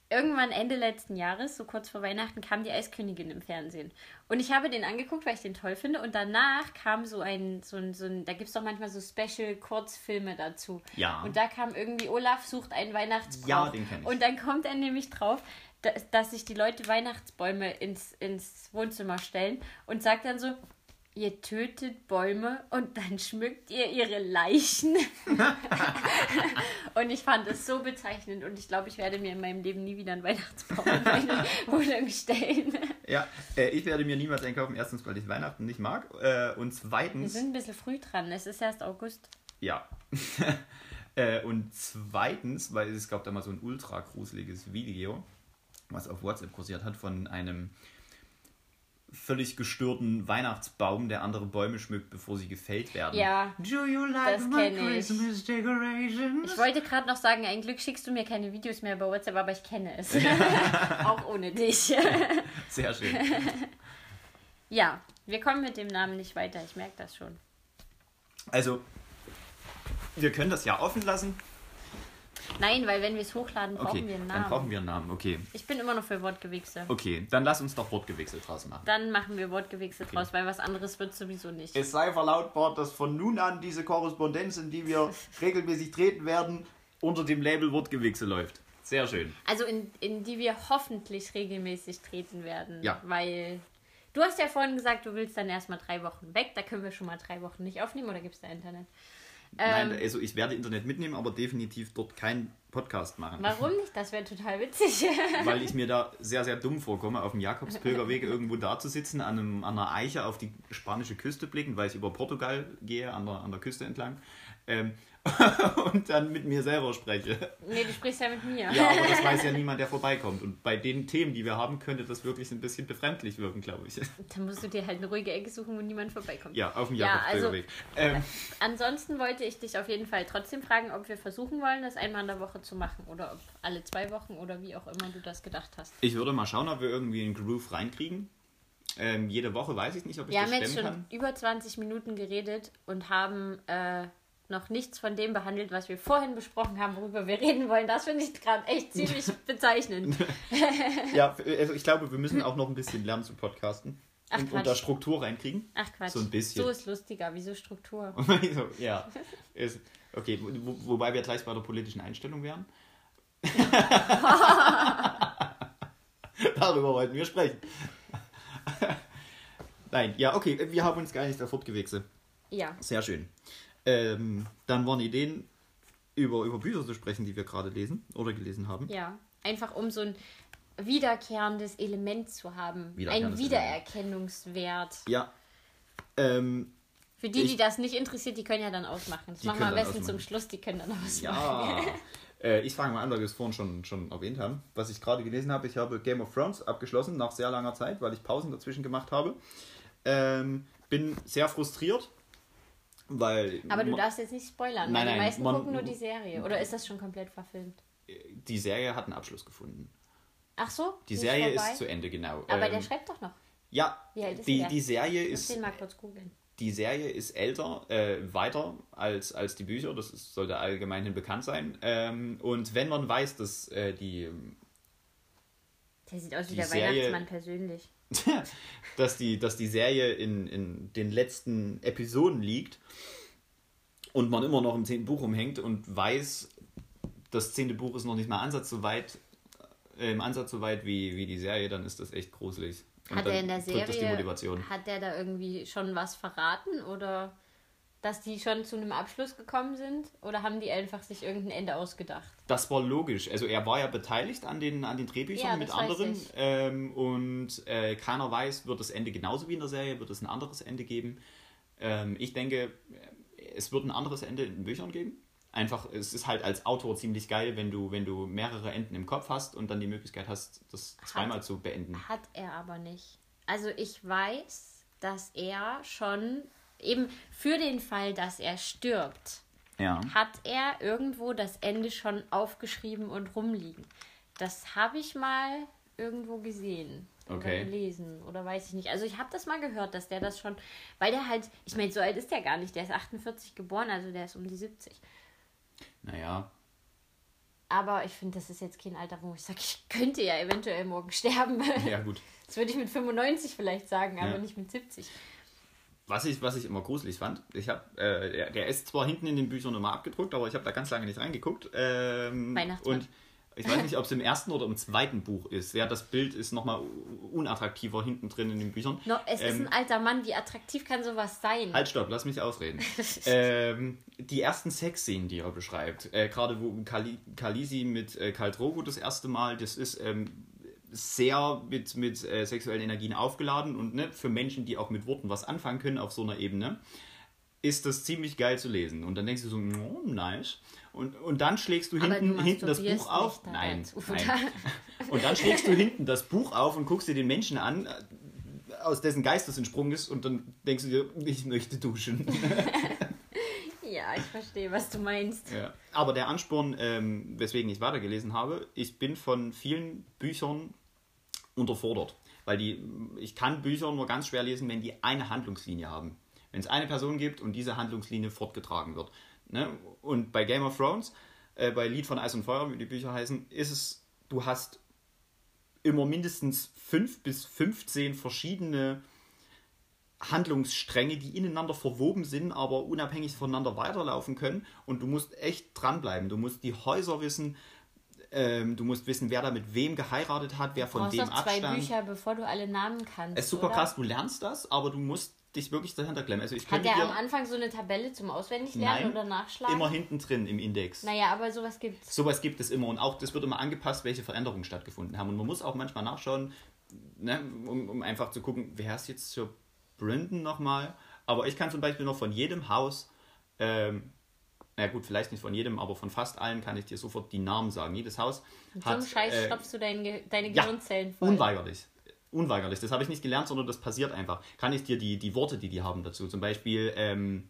Irgendwann Ende letzten Jahres, so kurz vor Weihnachten, kam die Eiskönigin im Fernsehen. Und ich habe den angeguckt, weil ich den toll finde. Und danach kam so ein, so ein, so ein da gibt es doch manchmal so Special-Kurzfilme dazu. Ja. Und da kam irgendwie Olaf sucht einen Weihnachtsbrauch. Ja, den kenn ich. Und dann kommt er nämlich drauf, dass, dass sich die Leute Weihnachtsbäume ins, ins Wohnzimmer stellen und sagt dann so, ihr tötet Bäume und dann schmückt ihr ihre Leichen. und ich fand es so bezeichnend und ich glaube, ich werde mir in meinem Leben nie wieder einen Weihnachtsbaum in meine Wohnung stellen. Ja, äh, ich werde mir niemals einkaufen. Erstens, weil ich Weihnachten nicht mag. Äh, und Wir zweitens. sind ein bisschen früh dran, es ist erst August. Ja. äh, und zweitens, weil es gab da mal so ein ultra gruseliges Video, was auf WhatsApp kursiert hat, von einem völlig gestörten Weihnachtsbaum, der andere Bäume schmückt, bevor sie gefällt werden. Ja, Do you like Das my kenn ich. Christmas decorations? ich wollte gerade noch sagen, ein Glück schickst du mir keine Videos mehr bei WhatsApp, aber ich kenne es. Auch ohne dich. Sehr schön. ja, wir kommen mit dem Namen nicht weiter, ich merke das schon. Also, wir können das ja offen lassen. Nein, weil wenn wir es hochladen, brauchen Okay, wir einen dann Namen. brauchen wir einen Namen. Okay, Ich bin immer noch für Wortgewichse. okay, dann lass uns doch Wortgewechsel draus machen. Dann machen wir Wortgewichse draus, weil was anderes wird sowieso nicht. Es sei verlautbart, dass von nun an diese Korrespondenz, in die wir regelmäßig treten werden, unter dem Label Wortgewichse läuft. Sehr schön. Also in, in die wir hoffentlich regelmäßig treten werden. Ja. Weil du hast ja vorhin gesagt, du willst dann erstmal drei Wochen weg. Da können wir schon mal drei Wochen nicht aufnehmen oder gibt es da Internet? Nein, Ähm, also ich werde Internet mitnehmen, aber definitiv dort keinen Podcast machen. Warum nicht? Das wäre total witzig. Weil ich mir da sehr, sehr dumm vorkomme, auf dem Jakobspilgerweg irgendwo da zu sitzen, an, einem, an einer Eiche auf die spanische Küste blicken, weil ich über Portugal gehe, an der, an der Küste entlang. Ähm, und dann mit mir selber spreche. nee, du sprichst ja mit mir. Ja, aber das weiß ja niemand, der vorbeikommt. Und bei den Themen, die wir haben, könnte das wirklich ein bisschen befremdlich wirken, glaube ich. Dann musst du dir halt eine ruhige Ecke suchen, wo niemand vorbeikommt. Ja, auf dem Ja, also- ähm, Ansonsten wollte ich dich auf jeden Fall trotzdem fragen, ob wir versuchen wollen, das einmal in der Woche zu machen oder ob alle zwei Wochen oder wie auch immer du das gedacht hast. ich würde mal schauen, ob wir irgendwie einen Groove reinkriegen. Ähm, jede Woche weiß ich nicht, ob ich Wir das haben jetzt stemmen schon kann. über 20 Minuten geredet und haben äh, noch nichts von dem behandelt, was wir vorhin besprochen haben, worüber wir reden wollen. Das finde ich gerade echt ziemlich bezeichnend. Ja, also ich glaube, wir müssen auch noch ein bisschen lernen zu podcasten. Ach, und, Quatsch. da Struktur reinkriegen. Ach Quatsch. So ein bisschen. So ist lustiger. Wieso Struktur? so, ja. Ist, okay, wo, wobei wir gleich bei der politischen Einstellung wären. Darüber wollten wir sprechen. Nein, ja, okay, wir haben uns gar nicht sofort gewechselt. Ja. Sehr schön. Ähm, dann waren Ideen, über, über Bücher zu sprechen, die wir gerade lesen oder gelesen haben. Ja. Einfach um so ein wiederkehrendes Element zu haben. Ein Wiedererkennungswert. Ja. Ähm, Für die, die Ich- das nicht interessiert, die können ja dann ausmachen. Das Die machen wir am besten zum. Schluss. Die können dann ausmachen. ja. äh, ich fange mal an, weil wir es vorhin schon, schon erwähnt haben. Was ich gerade gelesen habe, ich habe Game of Thrones abgeschlossen nach sehr langer Zeit, weil ich Pausen dazwischen gemacht habe. Ähm, bin sehr frustriert, weil Aber du darfst jetzt nicht spoilern, Nein, weil die nein, meisten gucken nur die Serie. Oder ist das schon komplett verfilmt? die Serie hat einen Abschluss gefunden. Ach so? Die ist Serie vorbei? ist zu Ende, genau. Aber Ähm, der schreibt doch noch. ja, ist die, die Serie Ich muss ist den mal kurz googeln. die Serie ist älter, äh, weiter als, als die Bücher, das ist, sollte allgemeinhin bekannt sein. Ähm, und wenn man weiß, dass äh, die, Der sieht aus wie Die der Serie- Weihnachtsmann persönlich. dass die, dass die Serie in, in den letzten Episoden liegt und man immer noch im zehnten Buch umhängt und weiß, das zehnte Buch ist noch nicht mal Ansatz so weit, äh, im Ansatz so weit wie, wie die Serie, dann ist das echt gruselig. Und Hat er in der das die Serie, Motivation. hat der da irgendwie schon was verraten oder dass die schon zu einem Abschluss gekommen sind? Oder haben die einfach sich irgendein Ende ausgedacht? Das war logisch. Also er war ja beteiligt an den, an den Drehbüchern Ja, mit anderen. Ähm, und äh, keiner weiß, wird das Ende genauso wie in der Serie, wird es ein anderes Ende geben. Ähm, ich denke, es wird ein anderes Ende in den Büchern geben. Einfach, es ist halt als Autor ziemlich geil, wenn du, wenn du mehrere Enden im Kopf hast und dann die Möglichkeit hast, das zweimal zu beenden. Hat er aber nicht. Also ich weiß, dass er schon eben für den Fall, dass er stirbt, Ja. hat er irgendwo das Ende schon aufgeschrieben und rumliegen. Das habe ich mal irgendwo gesehen oder Okay. gelesen oder weiß ich nicht. Also ich habe das mal gehört, dass der das schon, weil der halt, ich meine, so alt ist der gar nicht, der ist 48 geboren, also der ist um die 70. Naja. Aber ich finde, das ist jetzt kein Alter, wo ich sage, ich könnte ja eventuell morgen sterben. Ja, gut. Das würde ich mit 95 vielleicht sagen, aber Ja. nicht mit 70. Was ich, was ich immer gruselig fand, ich habe, äh, der, der ist zwar hinten in den Büchern nochmal abgedruckt, aber ich habe da ganz lange nicht reingeguckt. Ähm, Weihnachtsmann. und ich weiß nicht, ob es im ersten oder im zweiten Buch ist. Ja, das Bild ist nochmal unattraktiver hinten drin in den Büchern. No, es ist Ähm, ein alter Mann, wie attraktiv kann sowas sein? Halt, stopp, lass mich ausreden. ähm, die ersten Sexszenen, die er beschreibt, äh, gerade wo Kali, Kalisi mit äh, Karl Drogo das erste Mal, das ist ähm, sehr mit, mit äh, sexuellen Energien aufgeladen und ne, für Menschen, die auch mit Worten was anfangen können auf so einer Ebene, ist das ziemlich geil zu lesen. Und dann denkst du so, oh, nice. Und, und dann schlägst du hinten, du hinten das Buch auf. Nein, nein. Und dann schlägst du hinten das Buch auf und guckst dir den Menschen an, äh, aus dessen Geist das entsprungen ist, und dann denkst du dir, ich möchte duschen. Ich verstehe, was du meinst. Ja. Aber der Ansporn, ähm, weswegen ich weitergelesen habe, ich bin von vielen Büchern unterfordert. Weil die, ich kann Bücher nur ganz schwer lesen, wenn die eine Handlungslinie haben. Wenn es eine Person gibt und diese Handlungslinie fortgetragen wird. Ne? Und bei Game of Thrones, äh, bei Lied von Eis und Feuer, wie die Bücher heißen, ist es, du hast immer mindestens fünf bis 15 verschiedene Handlungsstränge, die ineinander verwoben sind, aber unabhängig voneinander weiterlaufen können. Und du musst echt dranbleiben. Du musst die Häuser wissen, ähm, du musst wissen, wer da mit wem geheiratet hat, wer von dem doch zwei abstammt. Bücher, bevor du alle Namen kannst. Es ist super oder? krass, du lernst das, aber du musst dich wirklich dahinter klemmen. Also ich Hat der dir am Anfang so eine Tabelle zum Auswendiglernen Nein, oder Nachschlagen? immer hinten drin im Index. Naja, aber sowas gibt's. Sowas gibt es immer und auch das wird immer angepasst, welche Veränderungen stattgefunden haben. Und man muss auch manchmal nachschauen, ne, um, um einfach zu gucken, wer ist jetzt Sir Brandon nochmal. Aber ich kann zum Beispiel noch von jedem Haus, ähm, na gut, vielleicht nicht von jedem, aber von fast allen kann ich dir sofort die Namen sagen. Jedes Haus Mit so hat. einem Scheiß äh, stopfst du dein Ge deine ja, Gehirnzellen voll. Unweigerlich. Unweigerlich. Das habe ich nicht gelernt, sondern das passiert einfach. Kann ich dir die, die Worte, die die haben dazu, zum Beispiel ähm,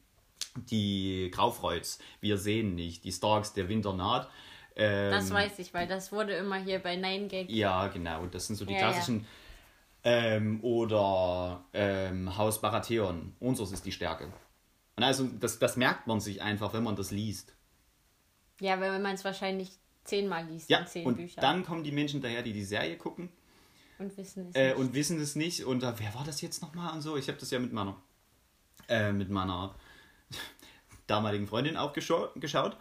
die Graufreuds, wir sehen nicht, die Starks, der Winter naht. Ähm, Das weiß ich, weil das wurde immer hier bei Nine Gag. Ja, genau. Das sind so die Ja, ja. Ähm, oder ähm, Haus Baratheon. Unseres ist die Stärke. Und also das, das merkt man sich einfach, wenn man das liest. Ja, weil man es wahrscheinlich zehnmal liest Ja, in zehn und Büchern. dann kommen die Menschen daher, die die Serie gucken und wissen es äh, nicht. und wissen es nicht. Und äh, wer war das jetzt nochmal und so? Ich habe das ja mit meiner, äh, mit meiner damaligen Freundin auch geschau geschaut.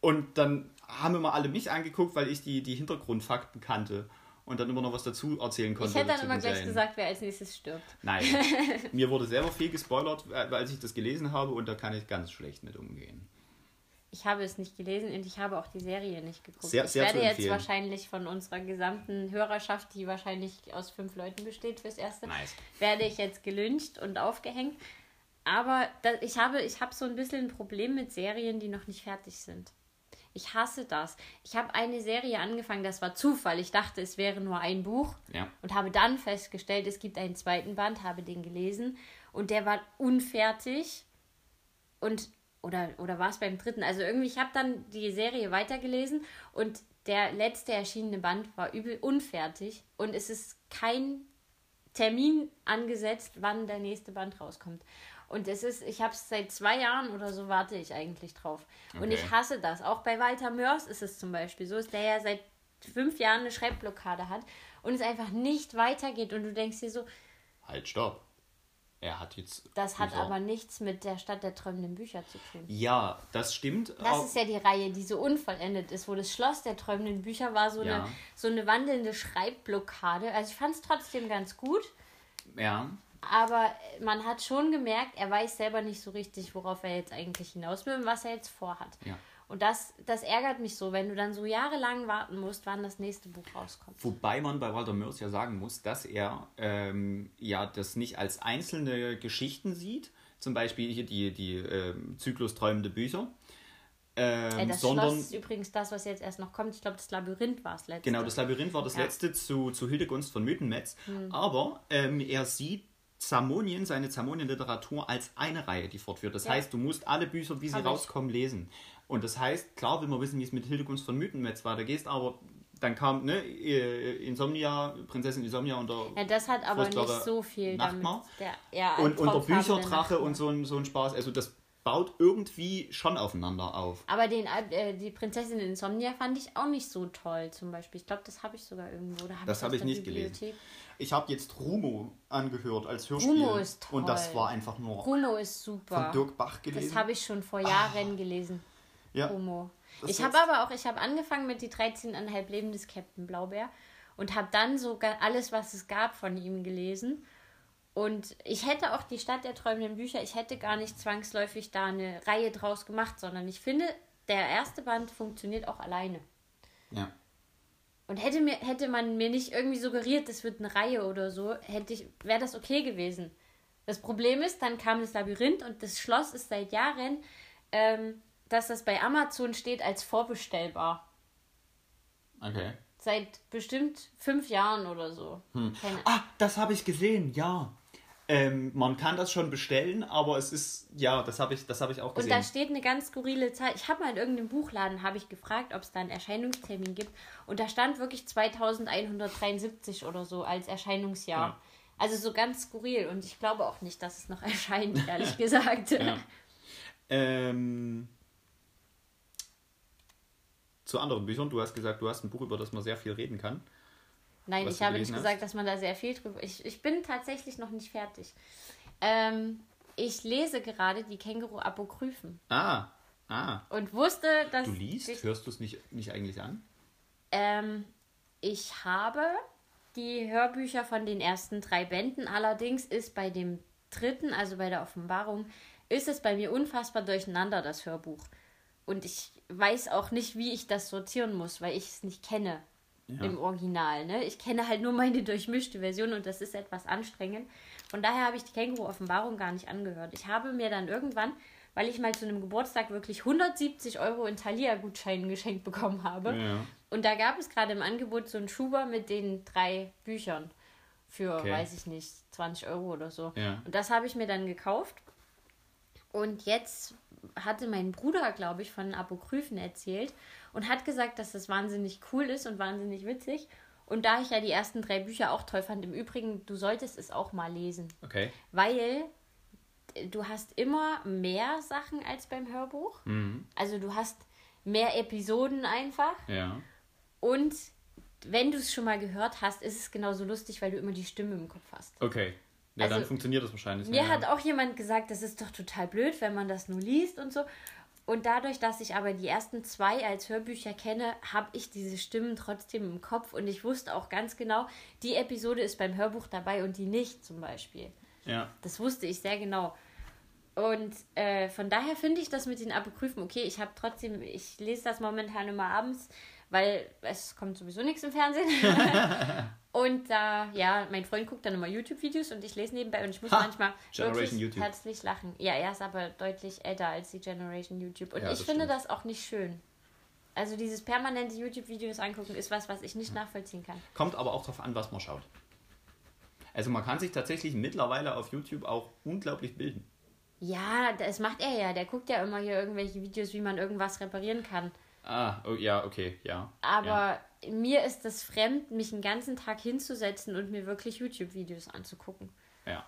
Und dann haben immer alle mich angeguckt, weil ich die, die Hintergrundfakten kannte und dann immer noch was dazu erzählen konnte. ich hätte dann immer gleich Serien. gesagt, wer als nächstes stirbt. Nein, mir wurde selber viel gespoilert, äh, als ich das gelesen habe und da kann ich ganz schlecht mit umgehen. Ich habe es nicht gelesen und ich habe auch die Serie nicht geguckt. Sehr- ich sehr werde zu jetzt wahrscheinlich von unserer gesamten Hörerschaft, die wahrscheinlich aus fünf Leuten besteht fürs Erste, Nice. werde ich jetzt gelyncht und aufgehängt. Aber da, ich habe, ich habe so ein bisschen ein Problem mit Serien, die noch nicht fertig sind. Ich hasse das. Ich habe eine Serie angefangen, das war Zufall. Ich dachte, es wäre nur ein Buch Ja. und habe dann festgestellt, es gibt einen zweiten Band, habe den gelesen und der war unfertig und oder oder war es beim dritten? Also irgendwie, ich habe dann die Serie weitergelesen und der letzte erschienene Band war übel unfertig und es ist kein Termin angesetzt, wann der nächste Band rauskommt. Und es ist, ich habe es seit zwei Jahren oder so warte ich eigentlich drauf. Und Okay. ich hasse das. Auch bei Walter Mörs ist es zum Beispiel so, ist der ja seit fünf Jahren eine Schreibblockade hat und es einfach nicht weitergeht und du denkst dir so, Halt, stopp. Er hat jetzt. das hat aber nichts mit der Stadt der träumenden Bücher zu tun. Ja, das stimmt. Das ist ja die Reihe, die so unvollendet ist, wo das Schloss der träumenden Bücher war so, Ja. eine, so eine wandelnde Schreibblockade. Also ich fand es trotzdem ganz gut, ja. Aber man hat schon gemerkt, er weiß selber nicht so richtig, worauf er jetzt eigentlich hinaus will und was er jetzt vorhat. Ja. Und das, das ärgert mich so, wenn du dann so jahrelang warten musst, wann das nächste Buch rauskommt. Wobei man bei Walter Mörs ja sagen muss, dass er ähm, ja das nicht als einzelne Geschichten sieht, zum Beispiel hier die, die ähm, Zyklus träumende Bücher, ähm, Äh, das sondern Schloss ist übrigens das, was jetzt erst noch kommt. Ich glaube, das Labyrinth war es letztes. genau das Labyrinth war das Ja. Hm. letzte zu, zu Hildegunst von Mythenmetz, aber ähm, er sieht Zamonien, seine Zamonien-Literatur als eine Reihe, die fortführt. Das Ja. heißt, du musst alle Bücher, wie sie Hab ich. rauskommen, lesen. Und das heißt, klar will man wissen, wie es mit Hildegunst von Mythenmetz weitergeht, aber dann kam ne, äh, Insomnia, Prinzessin Insomnia und der Ja, das hat aber nicht so viel Nachtmar. damit. Der, ja, und, und der Bücherdrache und so ein, so ein Spaß. Also das baut irgendwie schon aufeinander auf. Aber den, äh, die Prinzessin Insomnia fand ich auch nicht so toll, zum Beispiel. Ich glaube, das habe ich sogar irgendwo. Hab Das habe ich nicht Bibliothek. gelesen. Ich habe jetzt Rumo angehört als Hörspiel. Rumo ist toll. Und das war einfach nur Rumo ist super. von Dirk Bach gelesen. Das habe ich schon vor Jahren gelesen. ja. Rumo. Das Ich habe aber auch, ich habe angefangen mit die 13,5 Leben des Captain Blaubeer und habe dann sogar alles, was es gab, von ihm gelesen. Und ich hätte auch die Stadt der träumenden Bücher, ich hätte gar nicht zwangsläufig da eine Reihe draus gemacht, sondern ich finde, der erste Band funktioniert auch alleine. Ja. Und hätte, mir, hätte man mir nicht irgendwie suggeriert, das wird eine Reihe oder so, hätte ich, wäre das okay gewesen. Das Problem ist, dann kam das Labyrinth und das Schloss ist seit Jahren, ähm, dass das bei Amazon steht als vorbestellbar. Okay. Seit bestimmt fünf Jahren oder so. Keine Ah, das habe ich gesehen, ja. Ähm, man kann das schon bestellen, aber es ist, ja, das habe ich, das habe ich auch Und gesehen. da steht eine ganz skurrile Zahl. Ich habe mal in irgendeinem Buchladen habe ich gefragt, ob es da einen Erscheinungstermin gibt. Und da stand wirklich 2173 oder so als Erscheinungsjahr. Ja. Also so ganz skurril. Und ich glaube auch nicht, dass es noch erscheint, ehrlich gesagt. Ja. Ähm, zu anderen Büchern, du hast gesagt, du hast ein Buch, über das man sehr viel reden kann. Nein, ich habe nicht gelesen gesagt, dass man da sehr viel drüber. Ich, ich bin tatsächlich noch nicht fertig. Ähm, ich lese gerade die Känguru-Apokryphen Ah, ah. und wusste, dass. Du liest? Ich, Hörst du es nicht, nicht eigentlich an? ähm, ich habe die Hörbücher von den ersten drei Bänden. Allerdings ist bei dem dritten, also bei der Offenbarung, ist es bei mir unfassbar durcheinander, das Hörbuch. Und ich weiß auch nicht, wie ich das sortieren muss, weil ich es nicht kenne Ja. im Original. Ne? Ich kenne halt nur meine durchmischte Version und das ist etwas anstrengend. Von daher habe ich die Känguru-Offenbarung gar nicht angehört. Ich habe mir dann irgendwann, weil ich mal zu einem Geburtstag wirklich 170 Euro in Thalia-Gutscheinen geschenkt bekommen habe. Ja. Und da gab es gerade im Angebot so einen Schuber mit den drei Büchern für, Okay. weiß ich nicht, 20 Euro oder so. Ja. Und das habe ich mir dann gekauft. Und jetzt hatte mein Bruder, glaube ich, von Apokryphen erzählt und hat gesagt, dass das wahnsinnig cool ist und wahnsinnig witzig. Und da ich ja die ersten drei Bücher auch toll fand, im Übrigen, du solltest es auch mal lesen. Okay. Weil du hast immer mehr Sachen als beim Hörbuch. Mhm. Also du hast mehr Episoden einfach. Ja. Und wenn du es schon mal gehört hast, ist es genauso lustig, weil du immer die Stimme im Kopf hast. Okay. Ja, dann Also, funktioniert das wahrscheinlich. Mir ja. hat auch jemand gesagt, das ist doch total blöd, wenn man das nur liest und so. Und dadurch, dass ich aber die ersten zwei als Hörbücher kenne, habe ich diese Stimmen trotzdem im Kopf und ich wusste auch ganz genau, die Episode ist beim Hörbuch dabei und die nicht zum Beispiel. Ja. Das wusste ich sehr genau. Und äh, von daher finde ich das mit den Apokryphen okay. Ich habe trotzdem, ich lese das momentan immer abends, weil es kommt sowieso nichts im Fernsehen. und da, ja, mein Freund guckt dann immer YouTube-Videos und ich lese nebenbei und ich muss Ha, manchmal Generation wirklich YouTube. herzlich lachen. Ja, er ist aber deutlich älter als die Generation YouTube. Und Ja, ich das finde stimmt. das auch nicht schön. Also dieses permanente YouTube-Videos angucken ist was, was ich nicht nachvollziehen kann. Kommt aber auch darauf an, was man schaut. Also man kann sich tatsächlich mittlerweile auf YouTube auch unglaublich bilden. Ja, das macht er ja. Der guckt ja immer hier irgendwelche Videos, wie man irgendwas reparieren kann. Ah, oh, ja, okay, ja. Aber Ja. mir ist es fremd, mich einen ganzen Tag hinzusetzen und mir wirklich YouTube-Videos anzugucken. ja.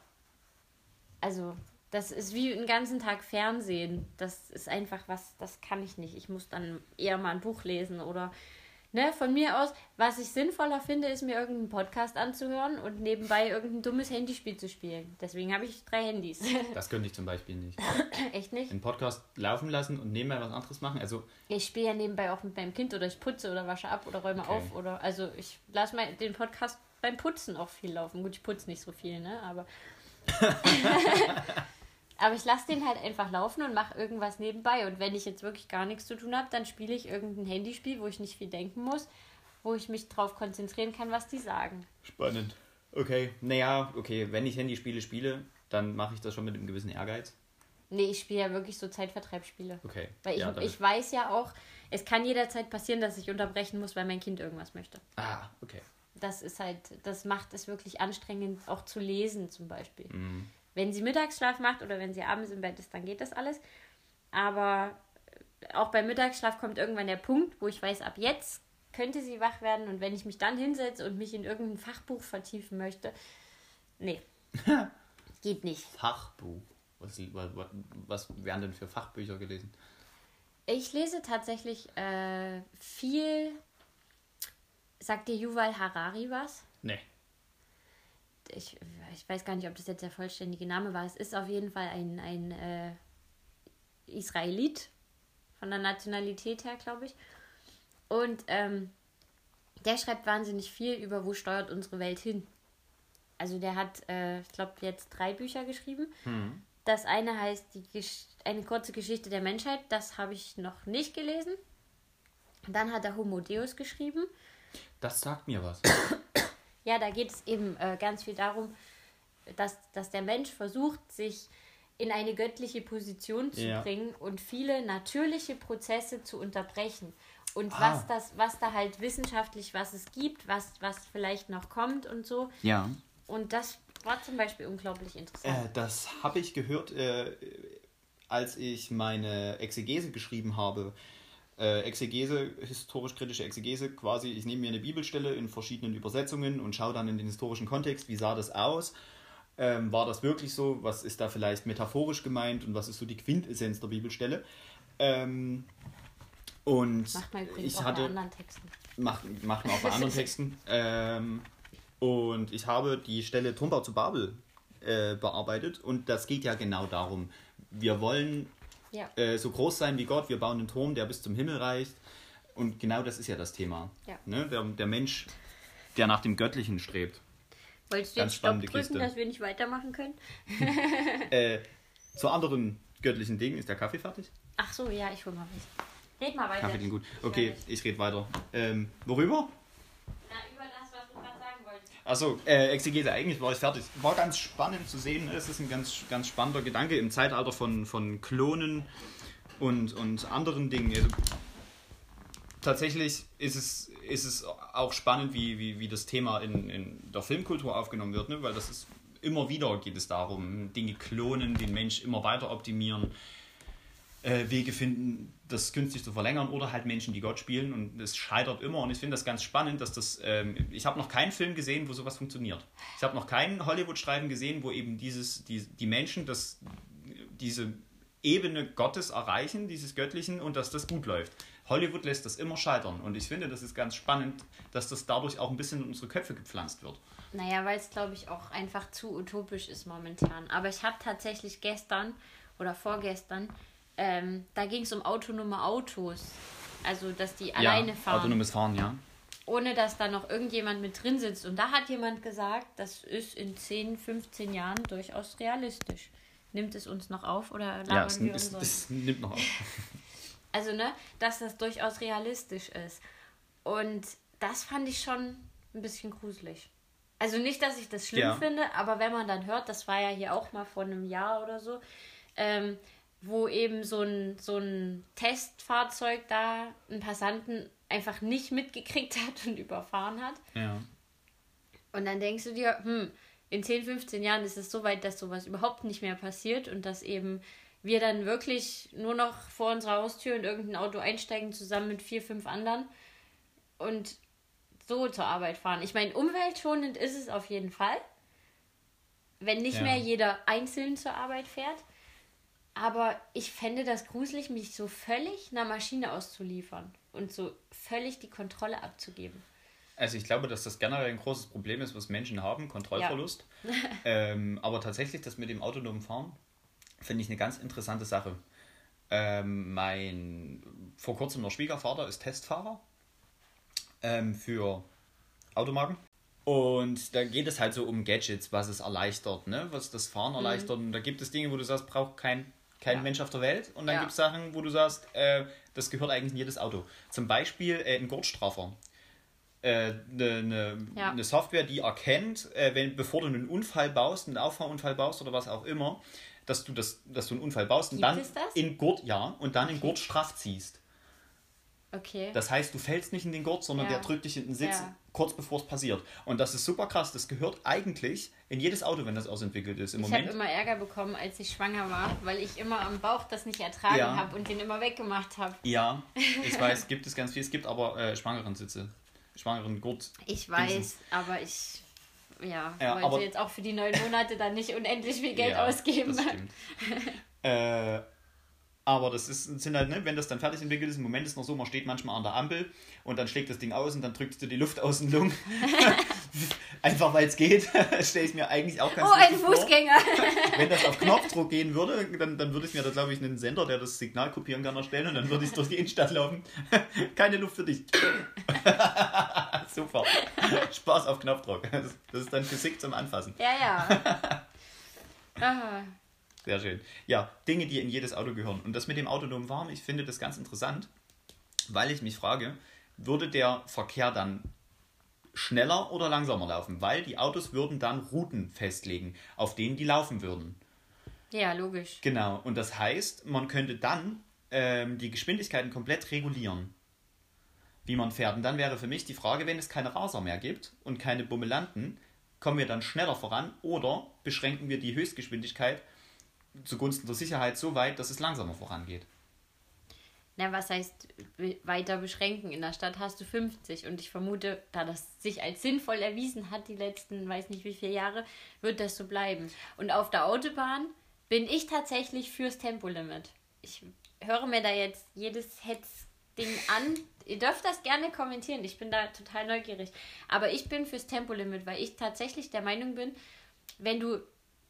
Also, das ist wie einen ganzen Tag Fernsehen. Das ist einfach was, das kann ich nicht. Ich muss dann eher mal ein Buch lesen oder, ne, von mir aus, was ich sinnvoller finde, ist mir irgendeinen Podcast anzuhören und nebenbei irgendein dummes Handyspiel zu spielen. Deswegen habe ich drei Handys. Das könnte ich zum Beispiel nicht. Echt nicht? Den Podcast laufen lassen und nebenbei was anderes machen. Also, Ich spiele ja nebenbei auch mit meinem Kind oder ich putze oder wasche ab oder räume Okay. auf oder also ich lasse mal den Podcast beim Putzen auch viel laufen. Gut, ich putze nicht so viel, ne? Aber aber ich lasse den halt einfach laufen und mache irgendwas nebenbei. Und wenn ich jetzt wirklich gar nichts zu tun habe, dann spiele ich irgendein Handyspiel, wo ich nicht viel denken muss, wo ich mich drauf konzentrieren kann, was die sagen. spannend. Okay, naja, okay, wenn ich Handyspiele spiele, dann mache ich das schon mit einem gewissen Ehrgeiz. Nee, ich spiele ja wirklich so Zeitvertreibspiele. Okay. Weil ich, ja, ich weiß ja auch, es kann jederzeit passieren, dass ich unterbrechen muss, weil mein Kind irgendwas möchte. Ah, okay. das ist halt, das macht es wirklich anstrengend, auch zu lesen zum Beispiel. Mhm. Wenn sie Mittagsschlaf macht oder wenn sie abends im Bett ist, dann geht das alles. Aber auch beim Mittagsschlaf kommt irgendwann der Punkt, wo ich weiß, ab jetzt könnte sie wach werden und wenn ich mich dann hinsetze und mich in irgendein Fachbuch vertiefen möchte, nee, geht nicht. Fachbuch. Was, was, was werden denn für Fachbücher gelesen? Ich lese tatsächlich äh, viel. Sagt dir Yuval Harari was? Nee. Ich, ich weiß gar nicht, ob das jetzt der vollständige Name war. Es ist auf jeden Fall ein, ein äh, Israelit von der Nationalität her, glaube ich. Und ähm, der schreibt wahnsinnig viel über, wo steuert unsere Welt hin. Also der hat, äh, ich glaube, jetzt drei Bücher geschrieben. Hm. Das eine heißt die Gesch eine kurze Geschichte der Menschheit. Das habe ich noch nicht gelesen. Dann hat er Homo Deus geschrieben. Das sagt mir was. Ja, da geht es eben äh, ganz viel darum, dass, dass der Mensch versucht, sich in eine göttliche Position zu Ja. bringen und viele natürliche Prozesse zu unterbrechen. Und Ah. was das, was da halt wissenschaftlich, was es gibt, was, was vielleicht noch kommt und so. Ja. Und das war zum Beispiel unglaublich interessant. Äh, das habe ich gehört, äh, als ich meine Exegese geschrieben habe. Äh, Exegese, historisch-kritische Exegese, quasi, ich nehme mir eine Bibelstelle in verschiedenen Übersetzungen und schaue dann in den historischen Kontext, wie sah das aus? Ähm, war das wirklich so? Was ist da vielleicht metaphorisch gemeint und was ist so die Quintessenz der Bibelstelle? Ähm, und Macht man übrigens ich auch hatte bei anderen Texten. machen, machen auch bei anderen Texten. Ähm, und ich habe die Stelle Turmbau zu Babel äh, bearbeitet und das geht ja genau darum. Wir wollen Ja. äh, so groß sein wie Gott, wir bauen einen Turm, der bis zum Himmel reicht. Und genau das ist ja das Thema. Ja. Ne? Der, der Mensch, der nach dem Göttlichen strebt. Wolltest du ganz jetzt Stopp drücken, Kiste. dass wir nicht weitermachen können? Äh, zu anderen göttlichen Dingen ist der Kaffee fertig? Ach so, ja, ich hol mal was. Red mal weiter. Kaffee klingt gut. Ich Okay, dich. ich rede weiter. Ähm, worüber? Na, über das, was du gerade Achso, äh, Exegese, eigentlich war ich fertig. War ganz spannend zu sehen. ne? Es ist ein ganz, ganz spannender Gedanke im Zeitalter von, von Klonen und, und anderen Dingen. Also, tatsächlich ist es, ist es auch spannend, wie, wie, wie das Thema in, in der Filmkultur aufgenommen wird, ne? weil das ist immer wieder geht es darum, Dinge klonen, den Mensch immer weiter optimieren, äh, Wege finden, das künstlich zu verlängern oder halt Menschen, die Gott spielen und es scheitert immer und ich finde das ganz spannend, dass das, ähm, ich habe noch keinen Film gesehen, wo sowas funktioniert. Ich habe noch keinen Hollywood-Streifen gesehen, wo eben dieses, die, die Menschen das, diese Ebene Gottes erreichen, dieses Göttlichen und dass das gut läuft. Hollywood lässt das immer scheitern und ich finde, das ist ganz spannend, dass das dadurch auch ein bisschen in unsere Köpfe gepflanzt wird. Naja, weil es, glaube ich, auch einfach zu utopisch ist momentan. Aber ich habe tatsächlich gestern oder vorgestern, ähm, da ging es um autonome Autos. Also, dass die alleine fahren, Autonomes Fahren, ja. ohne dass da noch irgendjemand mit drin sitzt. Und da hat jemand gesagt, das ist in 10, 15 Jahren durchaus realistisch. Nimmt es uns noch auf oder labern Ja, es, wir es, es nimmt noch auf. Also, ne, dass das durchaus realistisch ist. Und das fand ich schon ein bisschen gruselig. Also nicht, dass ich das schlimm Ja. finde, aber wenn man dann hört, das war ja hier auch mal vor einem Jahr oder so, ähm, wo eben so ein, so ein Testfahrzeug da einen Passanten einfach nicht mitgekriegt hat und überfahren hat. Ja. Und dann denkst du dir, hm, in 10, 15 Jahren ist es so weit, dass sowas überhaupt nicht mehr passiert und dass eben wir dann wirklich nur noch vor unserer Haustür in irgendein Auto einsteigen, zusammen mit vier, fünf anderen und so zur Arbeit fahren. Ich meine, umweltschonend ist es auf jeden Fall, wenn nicht Ja. mehr jeder einzeln zur Arbeit fährt. Aber ich fände das gruselig, mich so völlig einer Maschine auszuliefern und so völlig die Kontrolle abzugeben. Also ich glaube, dass das generell ein großes Problem ist, was Menschen haben, Kontrollverlust. ähm, aber tatsächlich das mit dem autonomen Fahren finde ich eine ganz interessante Sache. Ähm, mein vor kurzem noch Schwiegervater ist Testfahrer ähm, für Automarken. Und da geht es halt so um Gadgets, was es erleichtert, ne? was das Fahren erleichtert. Und da gibt es Dinge, wo du sagst, braucht kein, kein Ja. Mensch auf der Welt. Und dann Ja. gibt es Sachen, wo du sagst, äh, das gehört eigentlich in jedes Auto. Zum Beispiel äh, ein Gurtstraffer eine, eine, Ja. eine Software, die erkennt, äh, wenn, bevor du einen Unfall baust, einen Auffahrunfall baust oder was auch immer, dass du, das, dass du einen Unfall baust und Gibt dann in Gurt, ja, und dann in Gurt straff ziehst. Okay. Das heißt, du fällst nicht in den Gurt, sondern Ja. der drückt dich in den Sitz, Ja. kurz bevor es passiert. Und das ist super krass. Das gehört eigentlich in jedes Auto, wenn das ausentwickelt ist. Im Ich habe immer Ärger bekommen, als ich schwanger war, weil ich immer am Bauch das nicht ertragen Ja. habe und den immer weggemacht habe. Ja, ich weiß, gibt es ganz viel. Es gibt aber äh, schwangeren Sitze. Schwangeren Gurt. Ich weiß, aber ich ja, Ja, wollte jetzt auch für die neun Monate dann nicht unendlich viel Geld ausgeben. Das stimmt. äh, aber das ist, sind halt, ne, wenn das dann fertig entwickelt ist, im Moment ist noch so, man steht manchmal an der Ampel und dann schlägt das Ding aus und dann drückst du die Luft aus den Lungen. Einfach weil es geht, stelle ich mir eigentlich auch ganz Oh, ein lustig vor. Fußgänger! Wenn das auf Knopfdruck gehen würde, dann, dann würde ich mir da, glaube ich, einen Sender, der das Signal kopieren kann, erstellen und dann würde ich durch die Innenstadt laufen. Keine Luft für dich. Super. Spaß auf Knopfdruck. Das ist dann Physik zum Anfassen. Ja, ja. Ah, Sehr schön. Ja, Dinge, die in jedes Auto gehören. Und das mit dem autonomen Fahren, ich finde das ganz interessant, weil ich mich frage, würde der Verkehr dann schneller oder langsamer laufen? Weil die Autos würden dann Routen festlegen, auf denen die laufen würden. ja, logisch. Genau. Und das heißt, man könnte dann ähm, die Geschwindigkeiten komplett regulieren, wie man fährt. Und dann wäre für mich die Frage, wenn es keine Raser mehr gibt und keine Bummelanten, kommen wir dann schneller voran oder beschränken wir die Höchstgeschwindigkeit zugunsten der Sicherheit so weit, dass es langsamer vorangeht? Na, was heißt weiter beschränken? In der Stadt hast du 50 und ich vermute, da das sich als sinnvoll erwiesen hat, die letzten, weiß nicht wie viele Jahre, wird das so bleiben. Und auf der Autobahn bin ich tatsächlich fürs Tempolimit. Ich höre mir da jetzt jedes Hetzding an. Ihr dürft das gerne kommentieren, ich bin da total neugierig. Aber ich bin fürs Tempolimit, weil ich tatsächlich der Meinung bin, wenn du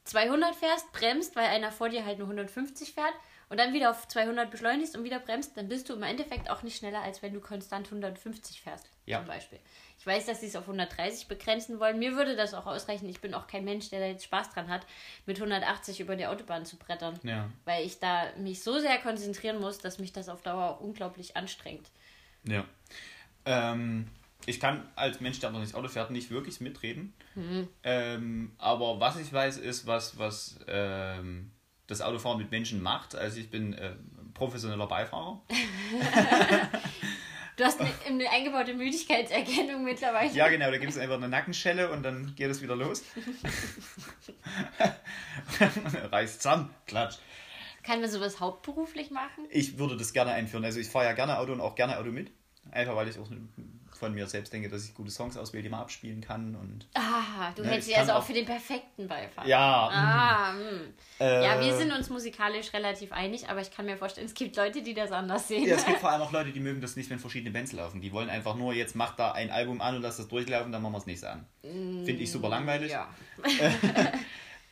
200 fährst, bremst, weil einer vor dir halt nur 150 fährt und dann wieder auf 200 beschleunigst und wieder bremst, dann bist du im Endeffekt auch nicht schneller, als wenn du konstant 150 fährst. Ja. Zum Beispiel. Ich weiß, dass sie es auf 130 begrenzen wollen. Mir würde das auch ausreichen. Ich bin auch kein Mensch, der da jetzt Spaß dran hat, mit 180 über die Autobahn zu brettern. Ja. Weil ich da mich so sehr konzentrieren muss, dass mich das auf Dauer auch unglaublich anstrengt. Ja. Ähm, ich kann als Mensch, der noch nicht Auto fährt, nicht wirklich mitreden. Ähm, aber was ich weiß, ist, was, was ähm, das Autofahren mit Menschen macht. Also ich bin äh, professioneller Beifahrer. Du hast eine, eine eingebaute Müdigkeitserkennung mittlerweile. Ja, genau, da gibt es einfach eine Nackenschelle und dann geht es wieder los. Reißt zusammen, klatsch. Kann man sowas hauptberuflich machen? Ich würde das gerne einführen. Also ich fahre ja gerne Auto und auch gerne Auto mit. Einfach weil ich auch von mir selbst denke, dass ich gute Songs auswähle, die man abspielen kann. Und Ah, du Ja, hältst sie also auch für den perfekten Beifahrer. ja, Ah, hm. äh, ja, wir sind uns musikalisch relativ einig, aber ich kann mir vorstellen, es gibt Leute, die das anders sehen. Ja, es gibt vor allem auch Leute, die mögen das nicht, wenn verschiedene Bands laufen. Die wollen einfach nur, jetzt macht da ein Album an und lasst das durchlaufen, dann machen wir es nächste an. Finde ich super langweilig. Ja.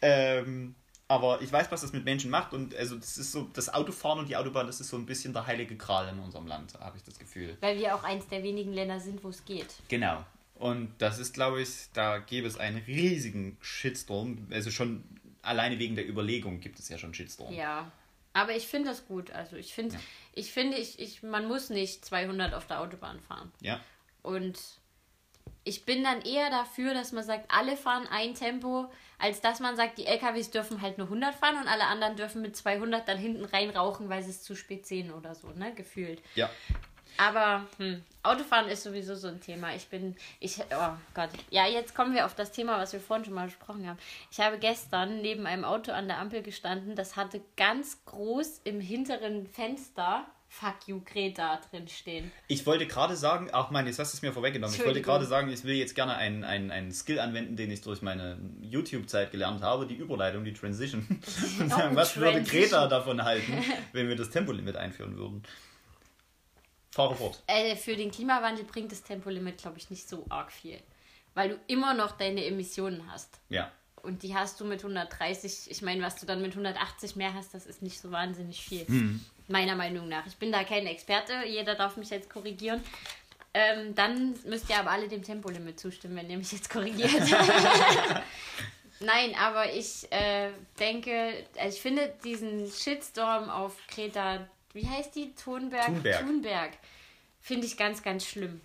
Ähm, aber ich weiß, was das mit Menschen macht und also das ist so, das Autofahren und die Autobahn, das ist so ein bisschen der heilige Gral in unserem Land, habe ich das Gefühl. Weil wir auch eins der wenigen Länder sind, wo es geht. Genau. Und das ist, glaube ich, da gäbe es einen riesigen Shitstorm. Also schon alleine wegen der Überlegung gibt es ja schon Shitstorm. Ja. Aber ich finde das gut. Also ich finde, Ja. ich finde, ich, ich, man muss nicht 200 auf der Autobahn fahren. Ja. Und ich bin dann eher dafür, dass man sagt, alle fahren ein Tempo, als dass man sagt, die LKWs dürfen halt nur 100 fahren und alle anderen dürfen mit 200 dann hinten rein rauchen, weil sie es zu spät sehen oder so, ne, gefühlt. Ja. Aber hm, Autofahren ist sowieso so ein Thema. Ich bin, ich, oh Gott. Ja, jetzt kommen wir auf das Thema, was wir vorhin schon mal besprochen haben. Ich habe gestern neben einem Auto an der Ampel gestanden, das hatte ganz groß im hinteren Fenster Fuck you Greta drin stehen. Ich wollte gerade sagen, ach man, jetzt hast du es mir vorweggenommen. Ich wollte gerade sagen, ich will jetzt gerne einen, einen, einen Skill anwenden, den ich durch meine YouTube-Zeit gelernt habe, die Überleitung, die Transition. Und sagen, was würde Transition. Greta davon halten, wenn wir das Tempolimit einführen würden? Fahre fort. Äh, für den Klimawandel bringt das Tempolimit, glaube ich, nicht so arg viel. Weil du immer noch deine Emissionen hast. Ja. Und die hast du mit 130, ich meine, was du dann mit 180 mehr hast, das ist nicht so wahnsinnig viel. Meiner Meinung nach. Ich bin da kein Experte, jeder darf mich jetzt korrigieren. Ähm, dann müsst ihr aber alle dem Tempolimit zustimmen, wenn ihr mich jetzt korrigiert. Nein, aber ich äh, denke, also ich finde diesen Shitstorm auf Greta, wie heißt die? Thunberg? Thunberg. Thunberg. Finde ich ganz, ganz schlimm.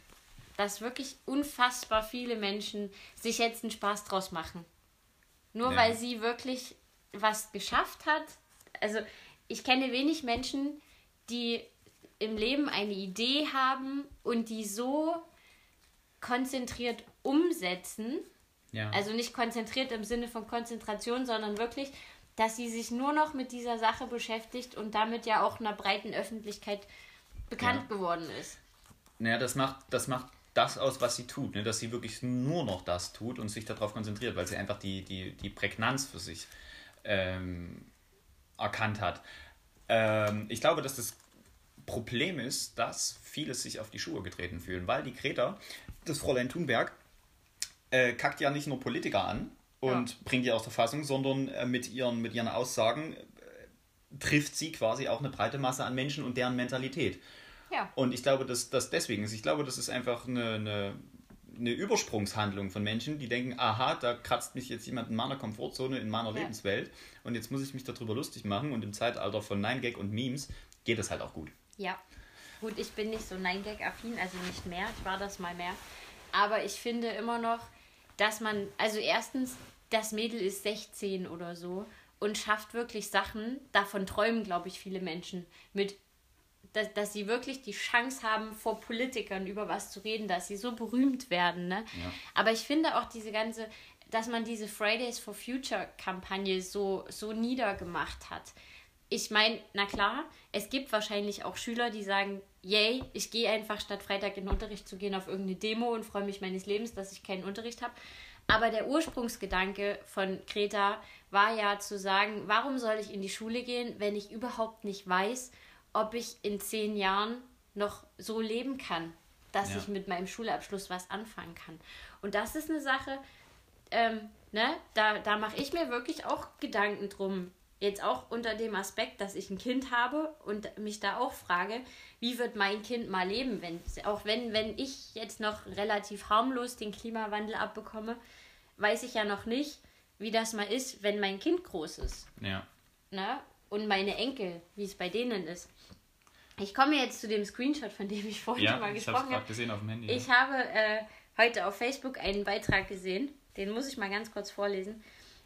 Dass wirklich unfassbar viele Menschen sich jetzt einen Spaß draus machen. Nur Ja. weil sie wirklich was geschafft hat. Also ich kenne wenig Menschen, die im Leben eine Idee haben und die so konzentriert umsetzen. Ja. Also nicht konzentriert im Sinne von Konzentration, sondern wirklich, dass sie sich nur noch mit dieser Sache beschäftigt und damit ja auch einer breiten Öffentlichkeit bekannt Ja. geworden ist. Naja, das macht, das macht das aus, was sie tut, ne? dass sie wirklich nur noch das tut und sich darauf konzentriert, weil sie einfach die, die, die Prägnanz für sich ähm, erkannt hat. Ähm, ich glaube, dass das Problem ist, dass viele sich auf die Schuhe getreten fühlen, weil die Greta, das Fräulein Thunberg, äh, kackt ja nicht nur Politiker an und ja. bringt die aus der Fassung, sondern äh, mit, ihren, mit ihren Aussagen äh, trifft sie quasi auch eine breite Masse an Menschen und deren Mentalität. Ja. Und ich glaube, dass das deswegen ist. Ich glaube, das ist einfach eine, eine, eine, Übersprungshandlung von Menschen, die denken, aha, da kratzt mich jetzt jemand in meiner Komfortzone, in meiner ja. Lebenswelt und jetzt muss ich mich darüber lustig machen und im Zeitalter von Nine gag und Memes geht es halt auch gut. Ja, gut, ich bin nicht so Nine gag affin also nicht mehr, ich war das mal mehr. Aber ich finde immer noch, dass man, also erstens, das Mädel ist 16 oder so und schafft wirklich Sachen, davon träumen, glaube ich, viele Menschen, mit, dass, dass sie wirklich die Chance haben, vor Politikern über was zu reden, dass sie so berühmt werden. Ne? Ja. Aber ich finde auch diese ganze, dass man diese Fridays for Future Kampagne so, so niedergemacht hat. Ich meine, na klar, es gibt wahrscheinlich auch Schüler, die sagen, yay, ich gehe einfach statt Freitag in den Unterricht zu gehen auf irgendeine Demo und freue mich meines Lebens, dass ich keinen Unterricht habe. Aber der Ursprungsgedanke von Greta war ja zu sagen, warum soll ich in die Schule gehen, wenn ich überhaupt nicht weiß, ob ich in zehn Jahren noch so leben kann, dass ja. ich mit meinem Schulabschluss was anfangen kann. Und das ist eine Sache, ähm, ne, da, da mache ich mir wirklich auch Gedanken drum. Jetzt auch unter dem Aspekt, dass ich ein Kind habe und mich da auch frage, wie wird mein Kind mal leben, wenn, auch wenn, wenn ich jetzt noch relativ harmlos den Klimawandel abbekomme, weiß ich ja noch nicht, wie das mal ist, wenn mein Kind groß ist. Ja. Ne? Und meine Enkel, wie es bei denen ist. Ich komme jetzt zu dem Screenshot, von dem ich vorhin ja, mal gesprochen habe. gesehen auf dem Handy. Ich ja. habe äh, heute auf Facebook einen Beitrag gesehen, den muss ich mal ganz kurz vorlesen.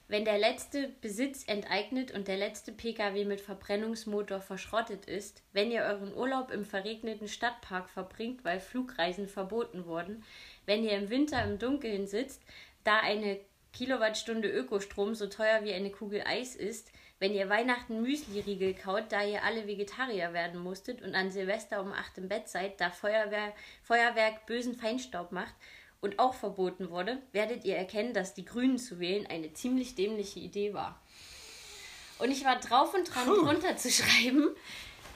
Wenn der letzte Besitz enteignet und der letzte Pkw mit Verbrennungsmotor verschrottet ist, wenn ihr euren Urlaub im verregneten Stadtpark verbringt, weil Flugreisen verboten wurden, wenn ihr im Winter im Dunkeln sitzt, da eine Kilowattstunde Ökostrom so teuer wie eine Kugel Eis ist, wenn ihr Weihnachten Müsli-Riegel kaut, da ihr alle Vegetarier werden musstet und an Silvester um 8 im Bett seid, da Feuerwehr, Feuerwerk bösen Feinstaub macht und auch verboten wurde, werdet ihr erkennen, dass die Grünen zu wählen eine ziemlich dämliche Idee war. Und ich war drauf und dran, Puh. drunter zu schreiben.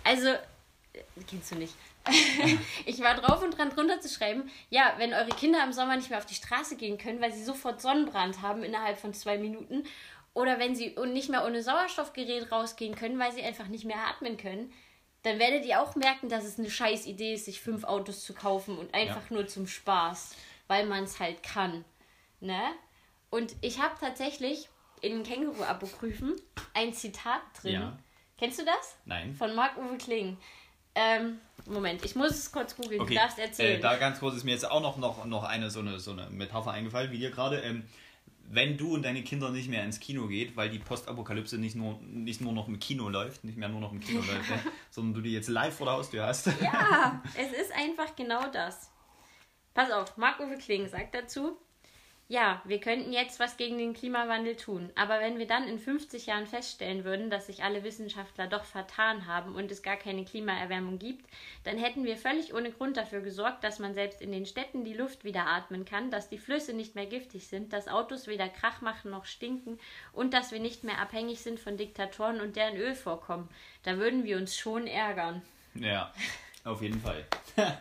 Also, äh, kennst du nicht. ich war drauf und dran drunter zu schreiben, ja, wenn eure Kinder im Sommer nicht mehr auf die Straße gehen können, weil sie sofort Sonnenbrand haben innerhalb von zwei Minuten, oder wenn sie nicht mehr ohne Sauerstoffgerät rausgehen können, weil sie einfach nicht mehr atmen können, dann werdet ihr auch merken, dass es eine scheiß Idee ist, sich fünf Autos zu kaufen und einfach ja. nur zum Spaß weil man es halt kann. Ne? Und ich habe tatsächlich in Känguru-Apokryphen ein Zitat drin. Ja. Kennst du das? Nein. Von Marc-Uwe Kling. Ähm, Moment, ich muss es kurz googeln. Okay. Du darfst erzählen. Äh, da ganz kurz ist mir jetzt auch noch, noch, noch eine, so, eine, so eine Metapher eingefallen, wie dir gerade. Ähm, wenn du und deine Kinder nicht mehr ins Kino geht, weil die Postapokalypse nicht nur, nicht nur noch im Kino läuft, nicht mehr nur noch im Kino läuft, ne, sondern du die jetzt live vor der Haustür hast. Ja, es ist einfach genau das. Pass auf, Marc-Uwe Kling sagt dazu, ja, wir könnten jetzt was gegen den Klimawandel tun, aber wenn wir dann in 50 Jahren feststellen würden, dass sich alle Wissenschaftler doch vertan haben und es gar keine Klimaerwärmung gibt, dann hätten wir völlig ohne Grund dafür gesorgt, dass man selbst in den Städten die Luft wieder atmen kann, dass die Flüsse nicht mehr giftig sind, dass Autos weder Krach machen noch stinken und dass wir nicht mehr abhängig sind von Diktatoren und deren Ölvorkommen. Da würden wir uns schon ärgern. Ja, auf jeden Fall.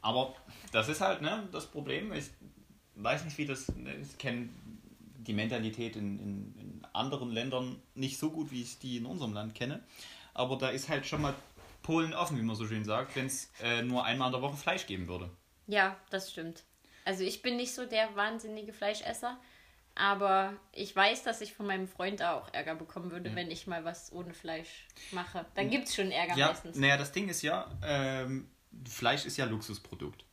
Aber das ist halt ne, das Problem. Ich weiß nicht, wie das. Ich kenne die Mentalität in, in, in, anderen Ländern nicht so gut, wie ich die in unserem Land kenne. Aber da ist halt schon mal Polen offen, wie man so schön sagt, wenn es äh, nur einmal in der Woche Fleisch geben würde. Ja, das stimmt. Also ich bin nicht so der wahnsinnige Fleischesser, aber ich weiß, dass ich von meinem Freund auch Ärger bekommen würde, ja. wenn ich mal was ohne Fleisch mache. Dann gibt es schon Ärger ja, meistens. Naja, das Ding ist ja, ähm, Fleisch ist ja Luxusprodukt.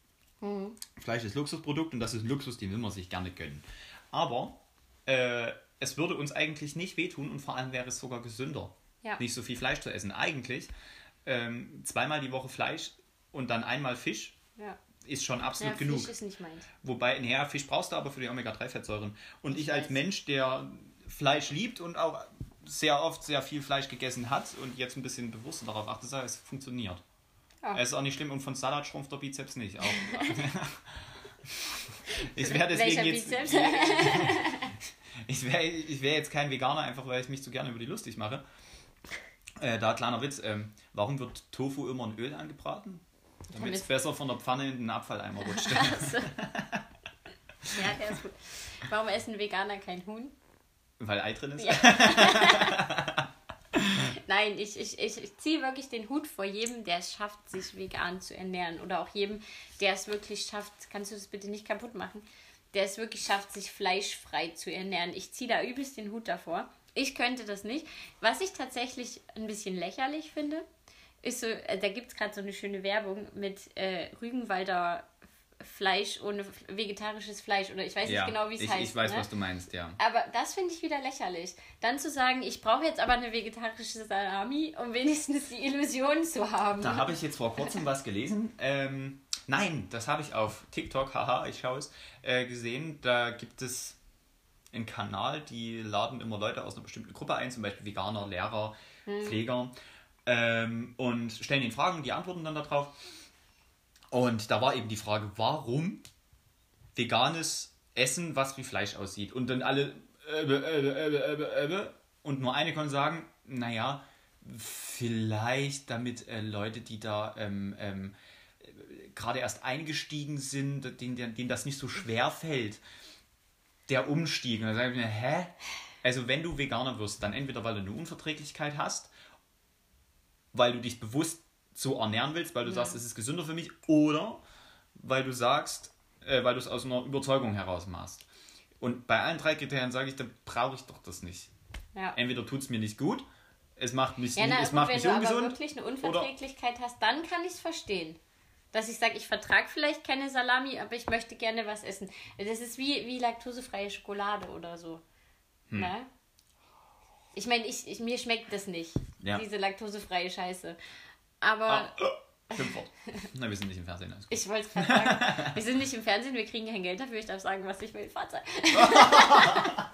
Mhm. Fleisch ist Luxusprodukt und das ist Luxus, den will man sich gerne gönnen. Aber äh, es würde uns eigentlich nicht wehtun und vor allem wäre es sogar gesünder, ja. nicht so viel Fleisch zu essen. Eigentlich ähm, zweimal die Woche Fleisch und dann einmal Fisch ja. ist schon absolut ja, genug. Fisch ist nicht meins. Wobei, naja, Fisch brauchst du aber für die Omega-3-Fettsäuren. Und ich, ich als Mensch, der Fleisch liebt und auch sehr oft sehr viel Fleisch gegessen hat und jetzt ein bisschen bewusster darauf achtet, es funktioniert. Ja. Es ist auch nicht schlimm und von Salat schrumpft der Bizeps nicht. Auch. ich wäre deswegen jetzt. ich wäre ich wär jetzt kein Veganer, einfach weil ich mich zu gerne über die lustig mache. Äh, da kleiner Witz. Ähm, warum wird Tofu immer in Öl angebraten? Damit es besser von der Pfanne in den Abfalleimer rutscht. ja, der ist gut. Warum essen Veganer kein Huhn? Weil Ei drin ist? Ja. Nein, ich, ich, ich, ich ziehe wirklich den Hut vor jedem, der es schafft, sich vegan zu ernähren. Oder auch jedem, der es wirklich schafft, kannst du das bitte nicht kaputt machen, der es wirklich schafft, sich fleischfrei zu ernähren. Ich ziehe da übelst den Hut davor. Ich könnte das nicht. Was ich tatsächlich ein bisschen lächerlich finde, ist so, äh, da gibt es gerade so eine schöne Werbung mit äh, Rügenwalder Fleisch ohne vegetarisches Fleisch oder ich weiß ja, nicht genau, wie es heißt. Ich weiß, ne? was du meinst, ja. Aber das finde ich wieder lächerlich. Dann zu sagen, ich brauche jetzt aber eine vegetarische Salami, um wenigstens die Illusion zu haben. Da habe ich jetzt vor kurzem was gelesen. Ähm, nein, das habe ich auf TikTok, haha, ich schaue es, äh, gesehen. Da gibt es einen Kanal, die laden immer Leute aus einer bestimmten Gruppe ein, zum Beispiel Veganer, Lehrer, hm. Pfleger, ähm, und stellen ihnen Fragen, die antworten dann darauf. Und da war eben die Frage, warum veganes Essen, was wie Fleisch aussieht. Und dann alle äh, äh, äh, und nur eine konnte sagen, naja, vielleicht damit äh, Leute, die da ähm, ähm, gerade erst eingestiegen sind, denen, denen das nicht so schwer fällt, der Umstieg. Und dann sage ich mir, hä? Also wenn du Veganer wirst, dann entweder weil du eine Unverträglichkeit hast, weil du dich bewusst so ernähren willst, weil du ja. sagst, es ist gesünder für mich, oder weil du sagst, äh, weil du es aus einer Überzeugung heraus machst. Und bei allen drei Kriterien sage ich, dann brauche ich doch das nicht. Ja. Entweder tut es mir nicht gut, es macht mich, ja, na, es macht mich ungesund. Wenn du wirklich eine Unverträglichkeit oder hast, dann kann ich es verstehen. Dass ich sage, ich vertrage vielleicht keine Salami, aber ich möchte gerne was essen. Das ist wie, wie laktosefreie Schokolade oder so. Hm. Ne? Ich meine, ich, ich, mir schmeckt das nicht. Ja. Diese laktosefreie Scheiße. Aber. Ah, oh, Schimpfwort. Na, wir sind nicht im Fernsehen. Ich wollte es gerade sagen. wir sind nicht im Fernsehen, wir kriegen kein Geld dafür. Ich darf sagen, was ich will. Vater.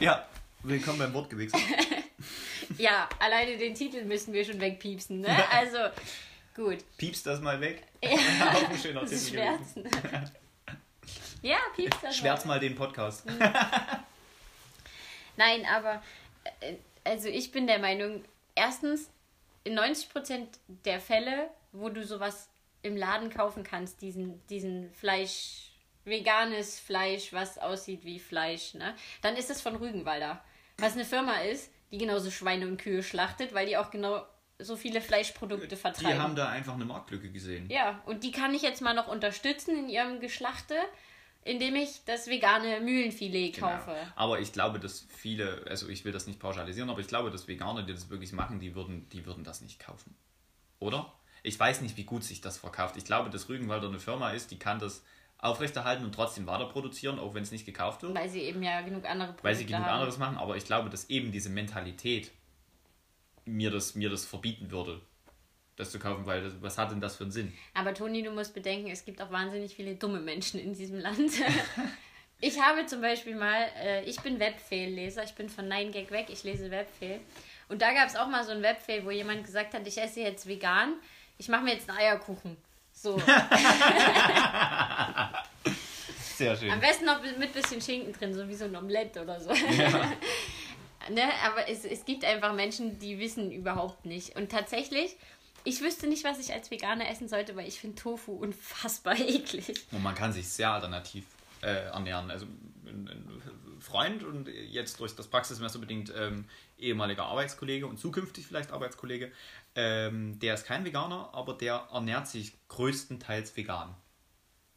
ja, willkommen beim Wortgewichse. ja, alleine den Titel müssen wir schon wegpiepsen. Ne? Also, gut. Piepst das mal weg. Ja, auch ein schöner Titel. Schwärzen. ja, piepst das Schwärz mal den Podcast. Mhm. Nein, aber äh, also ich bin der Meinung, erstens, in 90% der Fälle, wo du sowas im Laden kaufen kannst, diesen, diesen Fleisch, veganes Fleisch, was aussieht wie Fleisch, ne? Dann ist es von Rügenwalder. Was eine Firma ist, die genauso Schweine und Kühe schlachtet, weil die auch genau so viele Fleischprodukte vertreiben. Die haben da einfach eine Marktlücke gesehen. Ja, und die kann ich jetzt mal noch unterstützen in ihrem Geschlachte indem ich das vegane Mühlenfilet genau. kaufe. Genau. Aber ich glaube, dass viele, also ich will das nicht pauschalisieren, aber ich glaube, dass Veganer, die das wirklich machen, die würden, die würden das nicht kaufen. Oder? Ich weiß nicht, wie gut sich das verkauft. Ich glaube, dass Rügenwalder eine Firma ist, die kann das aufrechterhalten und trotzdem weiter produzieren, auch wenn es nicht gekauft wird. Weil sie eben ja genug andere Produkte Weil sie genug haben. anderes machen, aber ich glaube, dass eben diese Mentalität mir das, mir das verbieten würde das zu kaufen, weil das, was hat denn das für einen Sinn? Aber Toni, du musst bedenken, es gibt auch wahnsinnig viele dumme Menschen in diesem Land. ich habe zum Beispiel mal, äh, ich bin Webfehl-Leser, ich bin von 9gag weg, ich lese Webfehl. Und da gab es auch mal so ein Webfehl, wo jemand gesagt hat, ich esse jetzt vegan, ich mache mir jetzt einen Eierkuchen. So. Sehr schön. Am besten noch mit bisschen Schinken drin, so wie so ein Omelette oder so. Ja. ne? Aber es, es gibt einfach Menschen, die wissen überhaupt nicht. Und tatsächlich ich wüsste nicht, was ich als Veganer essen sollte, weil ich finde Tofu unfassbar eklig. Und man kann sich sehr alternativ äh, ernähren. Also ein, Freund und jetzt durch das Praxismesser bedingt ähm, ehemaliger Arbeitskollege und zukünftig vielleicht Arbeitskollege, ähm, der ist kein Veganer, aber der ernährt sich größtenteils vegan.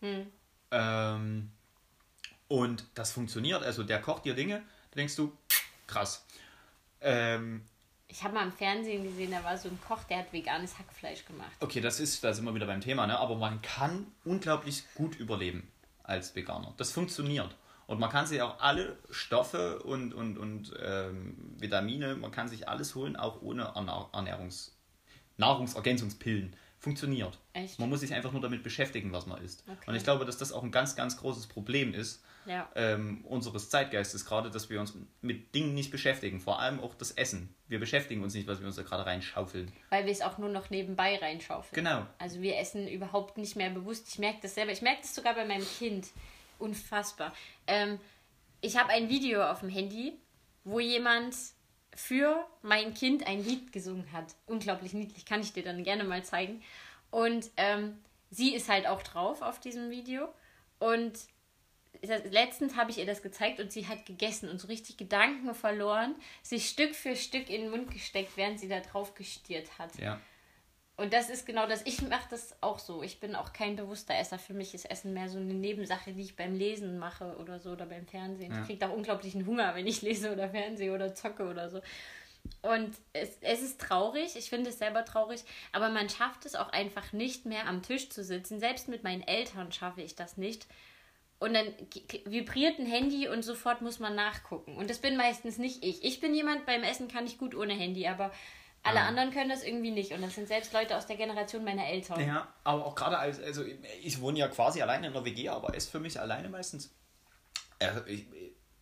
Hm. Ähm, und das funktioniert. Also der kocht dir Dinge, da denkst du, krass. Ähm, ich habe mal im Fernsehen gesehen, da war so ein Koch, der hat veganes Hackfleisch gemacht. Okay, das ist, da sind wir wieder beim Thema, ne? aber man kann unglaublich gut überleben als Veganer. Das funktioniert. Und man kann sich auch alle Stoffe und, und, und ähm, Vitamine, man kann sich alles holen, auch ohne Ernährungs Nahrungsergänzungspillen funktioniert. Echt? Man muss sich einfach nur damit beschäftigen, was man isst. Okay. Und ich glaube, dass das auch ein ganz, ganz großes Problem ist Ja. ähm, unseres Zeitgeistes gerade, dass wir uns mit Dingen nicht beschäftigen. Vor allem auch das Essen. Wir beschäftigen uns nicht, was wir uns da gerade reinschaufeln. Weil wir es auch nur noch nebenbei reinschaufeln. Genau. Also wir essen überhaupt nicht mehr bewusst. Ich merke das selber. Ich merke das sogar bei meinem Kind. Unfassbar. Ähm, ich habe ein Video auf dem Handy, wo jemand für mein Kind ein Lied gesungen hat. Unglaublich niedlich, kann ich dir dann gerne mal zeigen. Und ähm, sie ist halt auch drauf auf diesem Video. Und letztens habe ich ihr das gezeigt und sie hat gegessen und so richtig Gedanken verloren, sich Stück für Stück in den Mund gesteckt, während sie da drauf gestiert hat. Ja. Und das ist genau das. Ich mache das auch so. Ich bin auch kein bewusster Esser. Für mich ist Essen mehr so eine Nebensache, die ich beim Lesen mache oder so oder beim Fernsehen. Ja. Ich kriege auch unglaublichen Hunger, wenn ich lese oder fernsehe oder zocke oder so. Und es, es ist traurig, ich finde es selber traurig, aber man schafft es auch einfach nicht mehr am Tisch zu sitzen. Selbst mit meinen Eltern schaffe ich das nicht. Und dann vibriert ein Handy und sofort muss man nachgucken. Und das bin meistens nicht ich. Ich bin jemand, beim Essen kann ich gut ohne Handy, aber alle Ah. anderen können das irgendwie nicht. Und das sind selbst Leute aus der Generation meiner Eltern. Ja, aber auch gerade als, also ich wohne ja quasi alleine in der WG, aber esse für mich alleine meistens. Also ich,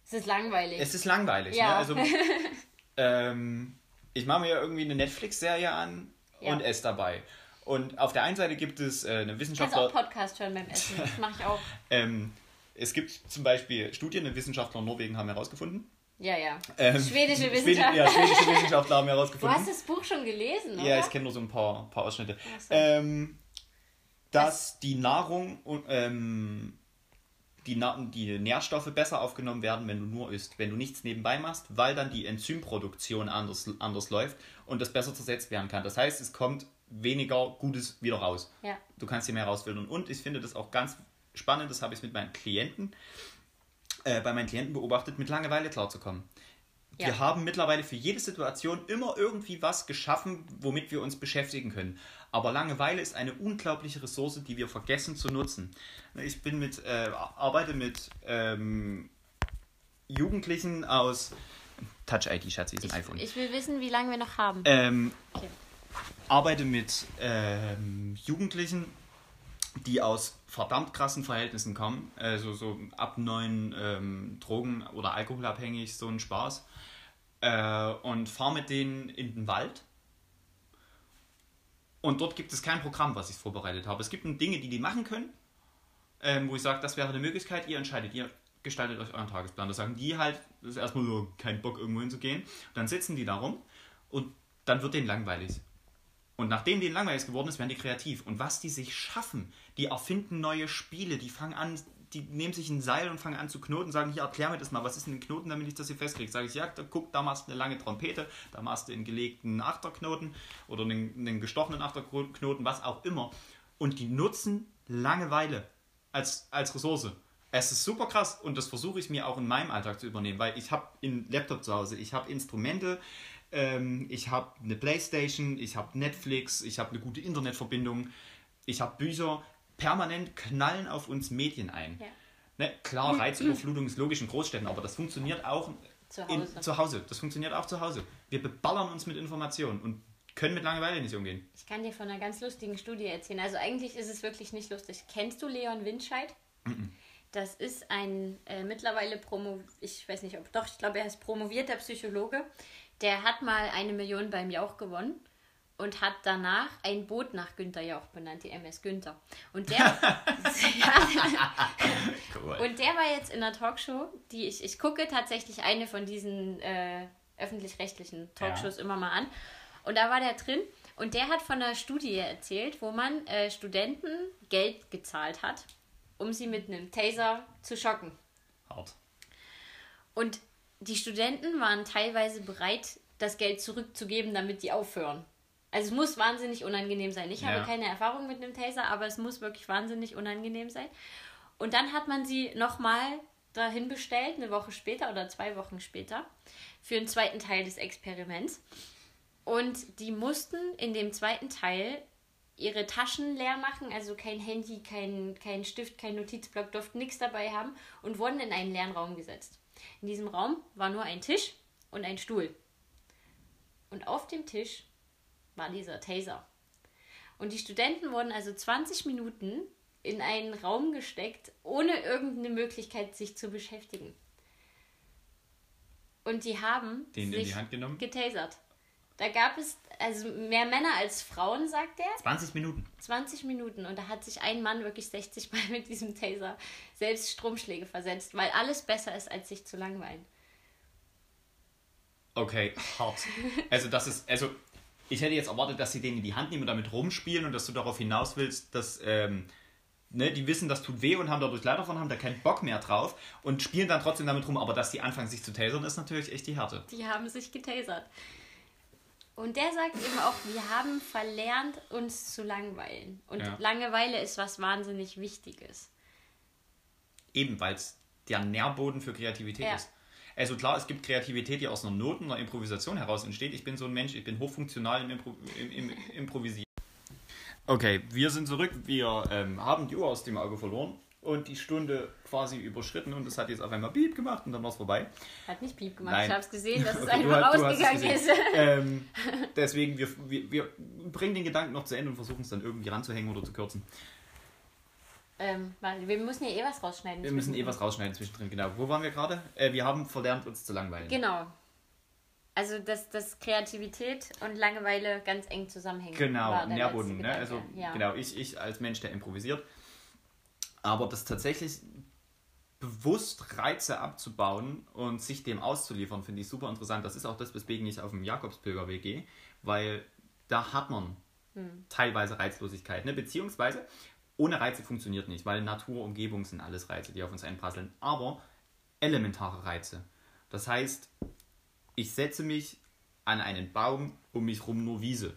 Es ist langweilig. es ist langweilig. Ja. Ne? Also, ähm, ich mache mir ja irgendwie eine Netflix-Serie an Ja. und esse dabei. Und auf der einen Seite gibt es äh, eine Kannst auch Wissenschaftler. Podcast hören beim Essen. Das mache ich auch. Ähm, es gibt zum Beispiel Studien, Wissenschaftler in Norwegen haben herausgefunden. Ja, ja. Ähm, Schwedische Schwedi- Wissenschaftler. Ja, schwedische Wissenschaftler haben Du herausgefunden. hast das Buch schon gelesen, oder? Ja, ich kenne nur so ein paar, paar Ausschnitte. So. Ähm, dass die Nahrung und ähm, die, Na die Nährstoffe besser aufgenommen werden, wenn du nur isst, wenn du nichts nebenbei machst, weil dann die Enzymproduktion anders, anders läuft und das besser zersetzt werden kann. Das heißt, es kommt weniger Gutes wieder raus. Ja. Du kannst hier mehr rausfiltern. Und ich finde das auch ganz spannend, das habe ich mit meinen Klienten, äh, bei meinen Klienten beobachtet, mit Langeweile klarzukommen. Ja. Wir haben mittlerweile für jede Situation immer irgendwie was geschaffen, womit wir uns beschäftigen können. Aber Langeweile ist eine unglaubliche Ressource, die wir vergessen zu nutzen. Ich bin mit, äh, arbeite mit ähm, Jugendlichen aus Touch ID, Schatz, ist ein iPhone. Ich will wissen, wie lange wir noch haben. Ähm, Okay. Arbeite mit ähm, Jugendlichen, die aus verdammt krassen Verhältnissen kommen, also so ab neun ähm, Drogen- oder alkoholabhängig, so ein Spaß. Äh, und fahre mit denen in den Wald. Und dort gibt es kein Programm, was ich vorbereitet habe. Es gibt Dinge, die die machen können, ähm, wo ich sage, das wäre eine Möglichkeit, ihr entscheidet, ihr gestaltet euch euren Tagesplan. Da sagen die halt, das ist erstmal so kein Bock, irgendwo hinzugehen. Dann sitzen die da rum und dann wird denen langweilig. Und nachdem denen langweilig geworden ist, werden die kreativ. Und was die sich schaffen, die erfinden neue Spiele, die fangen an, die nehmen sich ein Seil und fangen an zu knoten, sagen, hier, erklär mir das mal, was ist denn ein Knoten, damit ich das hier festkriege? Sage ich, ja, guck, da machst du eine lange Trompete, da machst du einen gelegten Achterknoten oder einen, einen gestochenen Achterknoten, was auch immer. Und die nutzen Langeweile als, als Ressource. Es ist super krass und das versuche ich mir auch in meinem Alltag zu übernehmen, weil ich habe einen Laptop zu Hause, ich habe Instrumente, ähm, ich habe eine Playstation, ich habe Netflix, ich habe eine gute Internetverbindung, ich habe Bücher. Permanent knallen auf uns Medien ein. Ja. Ne, klar, Reizüberflutung ist logisch in Großstädten, aber das funktioniert auch Zu in, Hause. zu Hause. Das funktioniert auch zu Hause. Wir beballern uns mit Informationen und können mit Langeweile nicht umgehen. Ich kann dir von einer ganz lustigen Studie erzählen. Also eigentlich ist es wirklich nicht lustig. Kennst du Leon Winscheid? Das ist ein äh, mittlerweile Promo, ich weiß nicht ob, doch, ich glaube, er ist promovierter Psychologe. Der hat mal eine Million beim Jauch gewonnen und hat danach ein Boot nach Günther Jauch benannt, die MS Günther. Und der, ja, Cool. und der war jetzt in einer Talkshow, die ich, ich gucke tatsächlich eine von diesen äh, öffentlich-rechtlichen Talkshows immer mal an. Und da war der drin und der hat von einer Studie erzählt, wo man äh, Studenten Geld gezahlt hat, um sie mit einem Taser zu schocken. Hart. Und die Studenten waren teilweise bereit, das Geld zurückzugeben, damit die aufhören. Also es muss wahnsinnig unangenehm sein. Ich Ja. habe keine Erfahrung mit einem Taser, aber es muss wirklich wahnsinnig unangenehm sein. Und dann hat man sie nochmal dahin bestellt, eine Woche später oder zwei Wochen später, für den zweiten Teil des Experiments. Und die mussten in dem zweiten Teil ihre Taschen leer machen, also kein Handy, kein, kein Stift, kein Notizblock, durften nichts dabei haben und wurden in einen leeren Raum gesetzt. In diesem Raum war nur ein Tisch und ein Stuhl. Und auf dem Tisch war dieser Taser. Und die Studenten wurden also 20 Minuten in einen Raum gesteckt, ohne irgendeine Möglichkeit, sich zu beschäftigen. Und die haben Den in sich die Hand genommen? getasert. Da gab es also mehr Männer als Frauen, sagt er. 20 Minuten. 20 Minuten. Und da hat sich ein Mann wirklich 60 Mal mit diesem Taser selbst Stromschläge versetzt, weil alles besser ist, als sich zu langweilen. Okay, hart. Also das ist, also ich hätte jetzt erwartet, dass sie den in die Hand nehmen und damit rumspielen und dass du darauf hinaus willst, dass ähm, ne, die wissen, das tut weh und haben dadurch leider davon, haben da keinen Bock mehr drauf und spielen dann trotzdem damit rum, aber dass die anfangen sich zu tasern, ist natürlich echt die Härte. Die haben sich getasert. Und der sagt eben auch, wir haben verlernt, uns zu langweilen. Und Ja. Langeweile ist was wahnsinnig Wichtiges. Eben, weil es der Nährboden für Kreativität Ja. ist. Also klar, es gibt Kreativität, die aus einer Not, einer Improvisation heraus entsteht. Ich bin so ein Mensch, ich bin hochfunktional im, Impro im, im Improvisieren. Okay, wir sind zurück. Wir ähm, haben die Uhr aus dem Auge verloren und die Stunde quasi überschritten und es hat jetzt auf einmal Piep gemacht und dann war es vorbei. Hat nicht piep gemacht. Nein. Ich habe es gesehen, dass es Okay, einfach du hast es ausgegangen ist. ähm, deswegen, wir, wir, wir bringen den Gedanken noch zu Ende und versuchen es dann irgendwie ranzuhängen oder zu kürzen. ähm, wir müssen ja eh was rausschneiden. Wir müssen eh was rausschneiden zwischendrin, genau. Wo waren wir gerade? Äh, wir haben verlernt, uns zu langweilen. Genau. Also, dass, dass Kreativität und Langeweile ganz eng zusammenhängen. Genau, Nährboden. Ne? Also, ja. genau, ich, ich als Mensch, der improvisiert. Aber das tatsächlich bewusst Reize abzubauen und sich dem auszuliefern, finde ich super interessant. Das ist auch das, weswegen ich auf dem Jakobspilgerweg gehe, weil da hat man Hm. teilweise Reizlosigkeit. Ne? Beziehungsweise ohne Reize funktioniert nicht, weil Natur, Umgebung sind alles Reize, die auf uns einprasseln. Aber elementare Reize. Das heißt, ich setze mich an einen Baum, um mich rum nur Wiese.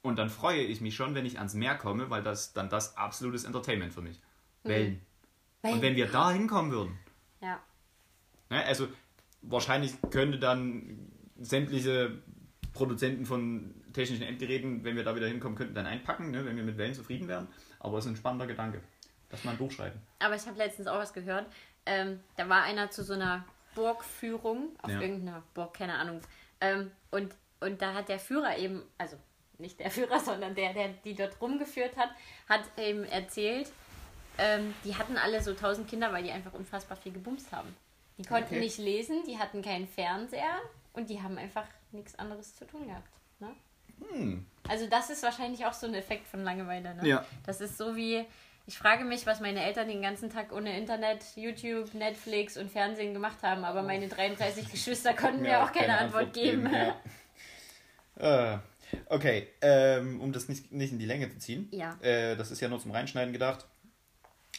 Und dann freue ich mich schon, wenn ich ans Meer komme, weil das dann das absolutes Entertainment für mich. Wellen. Und wenn wir da hinkommen würden, Ja. ne, also wahrscheinlich könnte dann sämtliche Produzenten von technischen Endgeräten, wenn wir da wieder hinkommen, könnten dann einpacken, ne, wenn wir mit Wellen zufrieden wären. Aber es ist ein spannender Gedanke. Lass mal ein Buch schreiben. Aber ich habe letztens auch was gehört. Ähm, da war einer zu so einer Burgführung auf Ja. irgendeiner Burg, keine Ahnung. Ähm, und, und da hat der Führer eben, also nicht der Führer, sondern der, der die dort rumgeführt hat, hat eben erzählt, ähm, die hatten alle so tausend Kinder, weil die einfach unfassbar viel gebumst haben. Die konnten Okay. nicht lesen, die hatten keinen Fernseher und die haben einfach nichts anderes zu tun gehabt. Ne? Hm. Also das ist wahrscheinlich auch so ein Effekt von Langeweile. Ne? Ja. Das ist so wie, ich frage mich, was meine Eltern den ganzen Tag ohne Internet, YouTube, Netflix und Fernsehen gemacht haben, aber meine 33 Geschwister konnten mir auch keine, Antwort, geben. Ja. Äh, okay, ähm, um das nicht, nicht in die Länge zu ziehen. Ja. Äh, das ist ja nur zum Reinschneiden gedacht.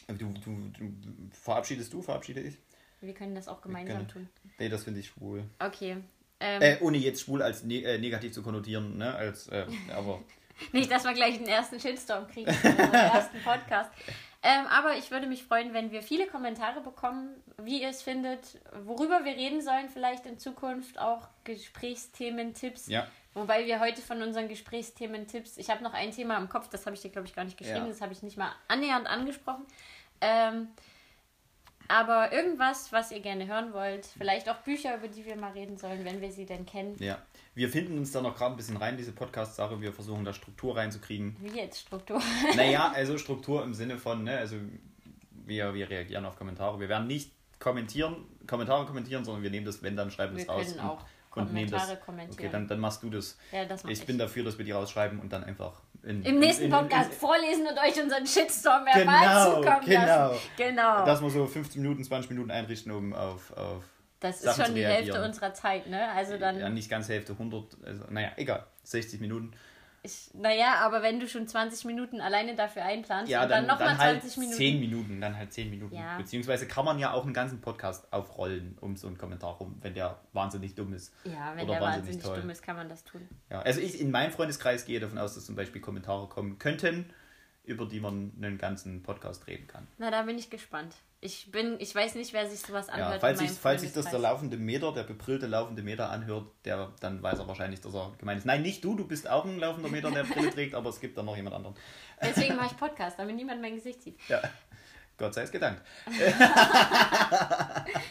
Du, du, du verabschiedest du, verabschiede ich? Wir können das auch gemeinsam können- tun. Nee, das finde ich schwul. Okay. Ähm, Äh, ohne jetzt schwul als ne äh, negativ zu konnotieren, ne? Als, äh, aber Nicht, dass wir gleich den ersten Shitstorm kriegen unserem ersten Podcast. Ähm, aber ich würde mich freuen, wenn wir viele Kommentare bekommen, wie ihr es findet, worüber wir reden sollen, vielleicht in Zukunft auch Gesprächsthemen, Tipps. ja. Wobei wir heute von unseren Gesprächsthemen, Tipps, ich habe noch ein Thema im Kopf, das habe ich dir, glaube ich, gar nicht geschrieben, Ja. das habe ich nicht mal annähernd angesprochen. Ähm, aber irgendwas, was ihr gerne hören wollt, vielleicht auch Bücher, über die wir mal reden sollen, wenn wir sie denn kennen. Ja. Wir finden uns da noch gerade ein bisschen rein, diese Podcast-Sache. Wir versuchen da Struktur reinzukriegen. Wie jetzt Struktur. Naja, also Struktur im Sinne von, ne, also wir, wir reagieren auf Kommentare. Wir werden nicht kommentieren, Kommentare kommentieren, sondern wir nehmen das, wenn, dann schreiben wir es raus. können und- auch und nehmen Kommentare das. kommentieren. Okay, dann, dann machst du das. ja, das mach Ich ich. bin dafür, dass wir die rausschreiben und dann einfach in, Im nächsten in, in, Podcast vorlesen und euch unseren Shitstorm verbal Genau, zukommen genau. lassen. Genau. dass wir so 15 Minuten, 20 Minuten einrichten, um auf, auf Das ist Sachen schon zu die. Hälfte unserer Zeit, ne? Also dann, ja, nicht ganz Hälfte, 100, also, naja, egal, 60 Minuten. Ich, naja, aber wenn du schon 20 Minuten alleine dafür einplanst Ja, und dann, dann, nochmal halt 20 Minuten. 10 Minuten, dann halt 10 Minuten. Ja. Beziehungsweise kann man ja auch einen ganzen Podcast aufrollen um so einen Kommentar rum, wenn der wahnsinnig dumm ist. Ja, wenn Oder der wahnsinnig wahnsinnig dumm ist, kann man das tun. Ja, also ich in meinem Freundeskreis gehe davon aus, dass zum Beispiel Kommentare kommen könnten, über die man einen ganzen Podcast reden kann. Na, da bin ich gespannt. Ich bin, ich weiß nicht, wer sich sowas anhört. Ja, falls, meinem falls sich das der laufende Meter, der bebrillte laufende Meter anhört, der, dann weiß er wahrscheinlich, dass er gemeint ist. Nein, nicht du, du bist auch ein laufender Meter, der Brille trägt, aber es gibt da noch jemand anderen. Deswegen mache ich Podcast, damit niemand mein Gesicht sieht. Ja. Gott sei es gedankt.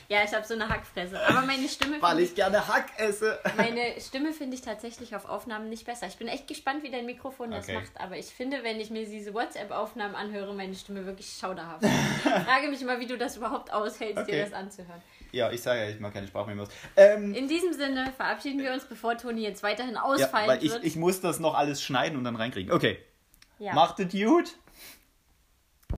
Ja, ich habe so eine Hackfresse. Aber meine Stimme Weil finde ich gerne Hack esse. meine Stimme finde ich tatsächlich auf Aufnahmen nicht besser. Ich bin echt gespannt, wie dein Mikrofon das Okay. macht. Aber ich finde, wenn ich mir diese WhatsApp-Aufnahmen anhöre, meine Stimme wirklich schauderhaft. Ich frage mich mal, wie du das überhaupt aushältst, Okay. dir das anzuhören. Ja, ich sage ja, ich mag keine Sprachmemos. Ähm, In diesem Sinne verabschieden wir uns, bevor Toni jetzt weiterhin ja, ausfallen weil ich, wird. ich muss das noch alles schneiden und dann reinkriegen. Okay. ja. Macht es gut.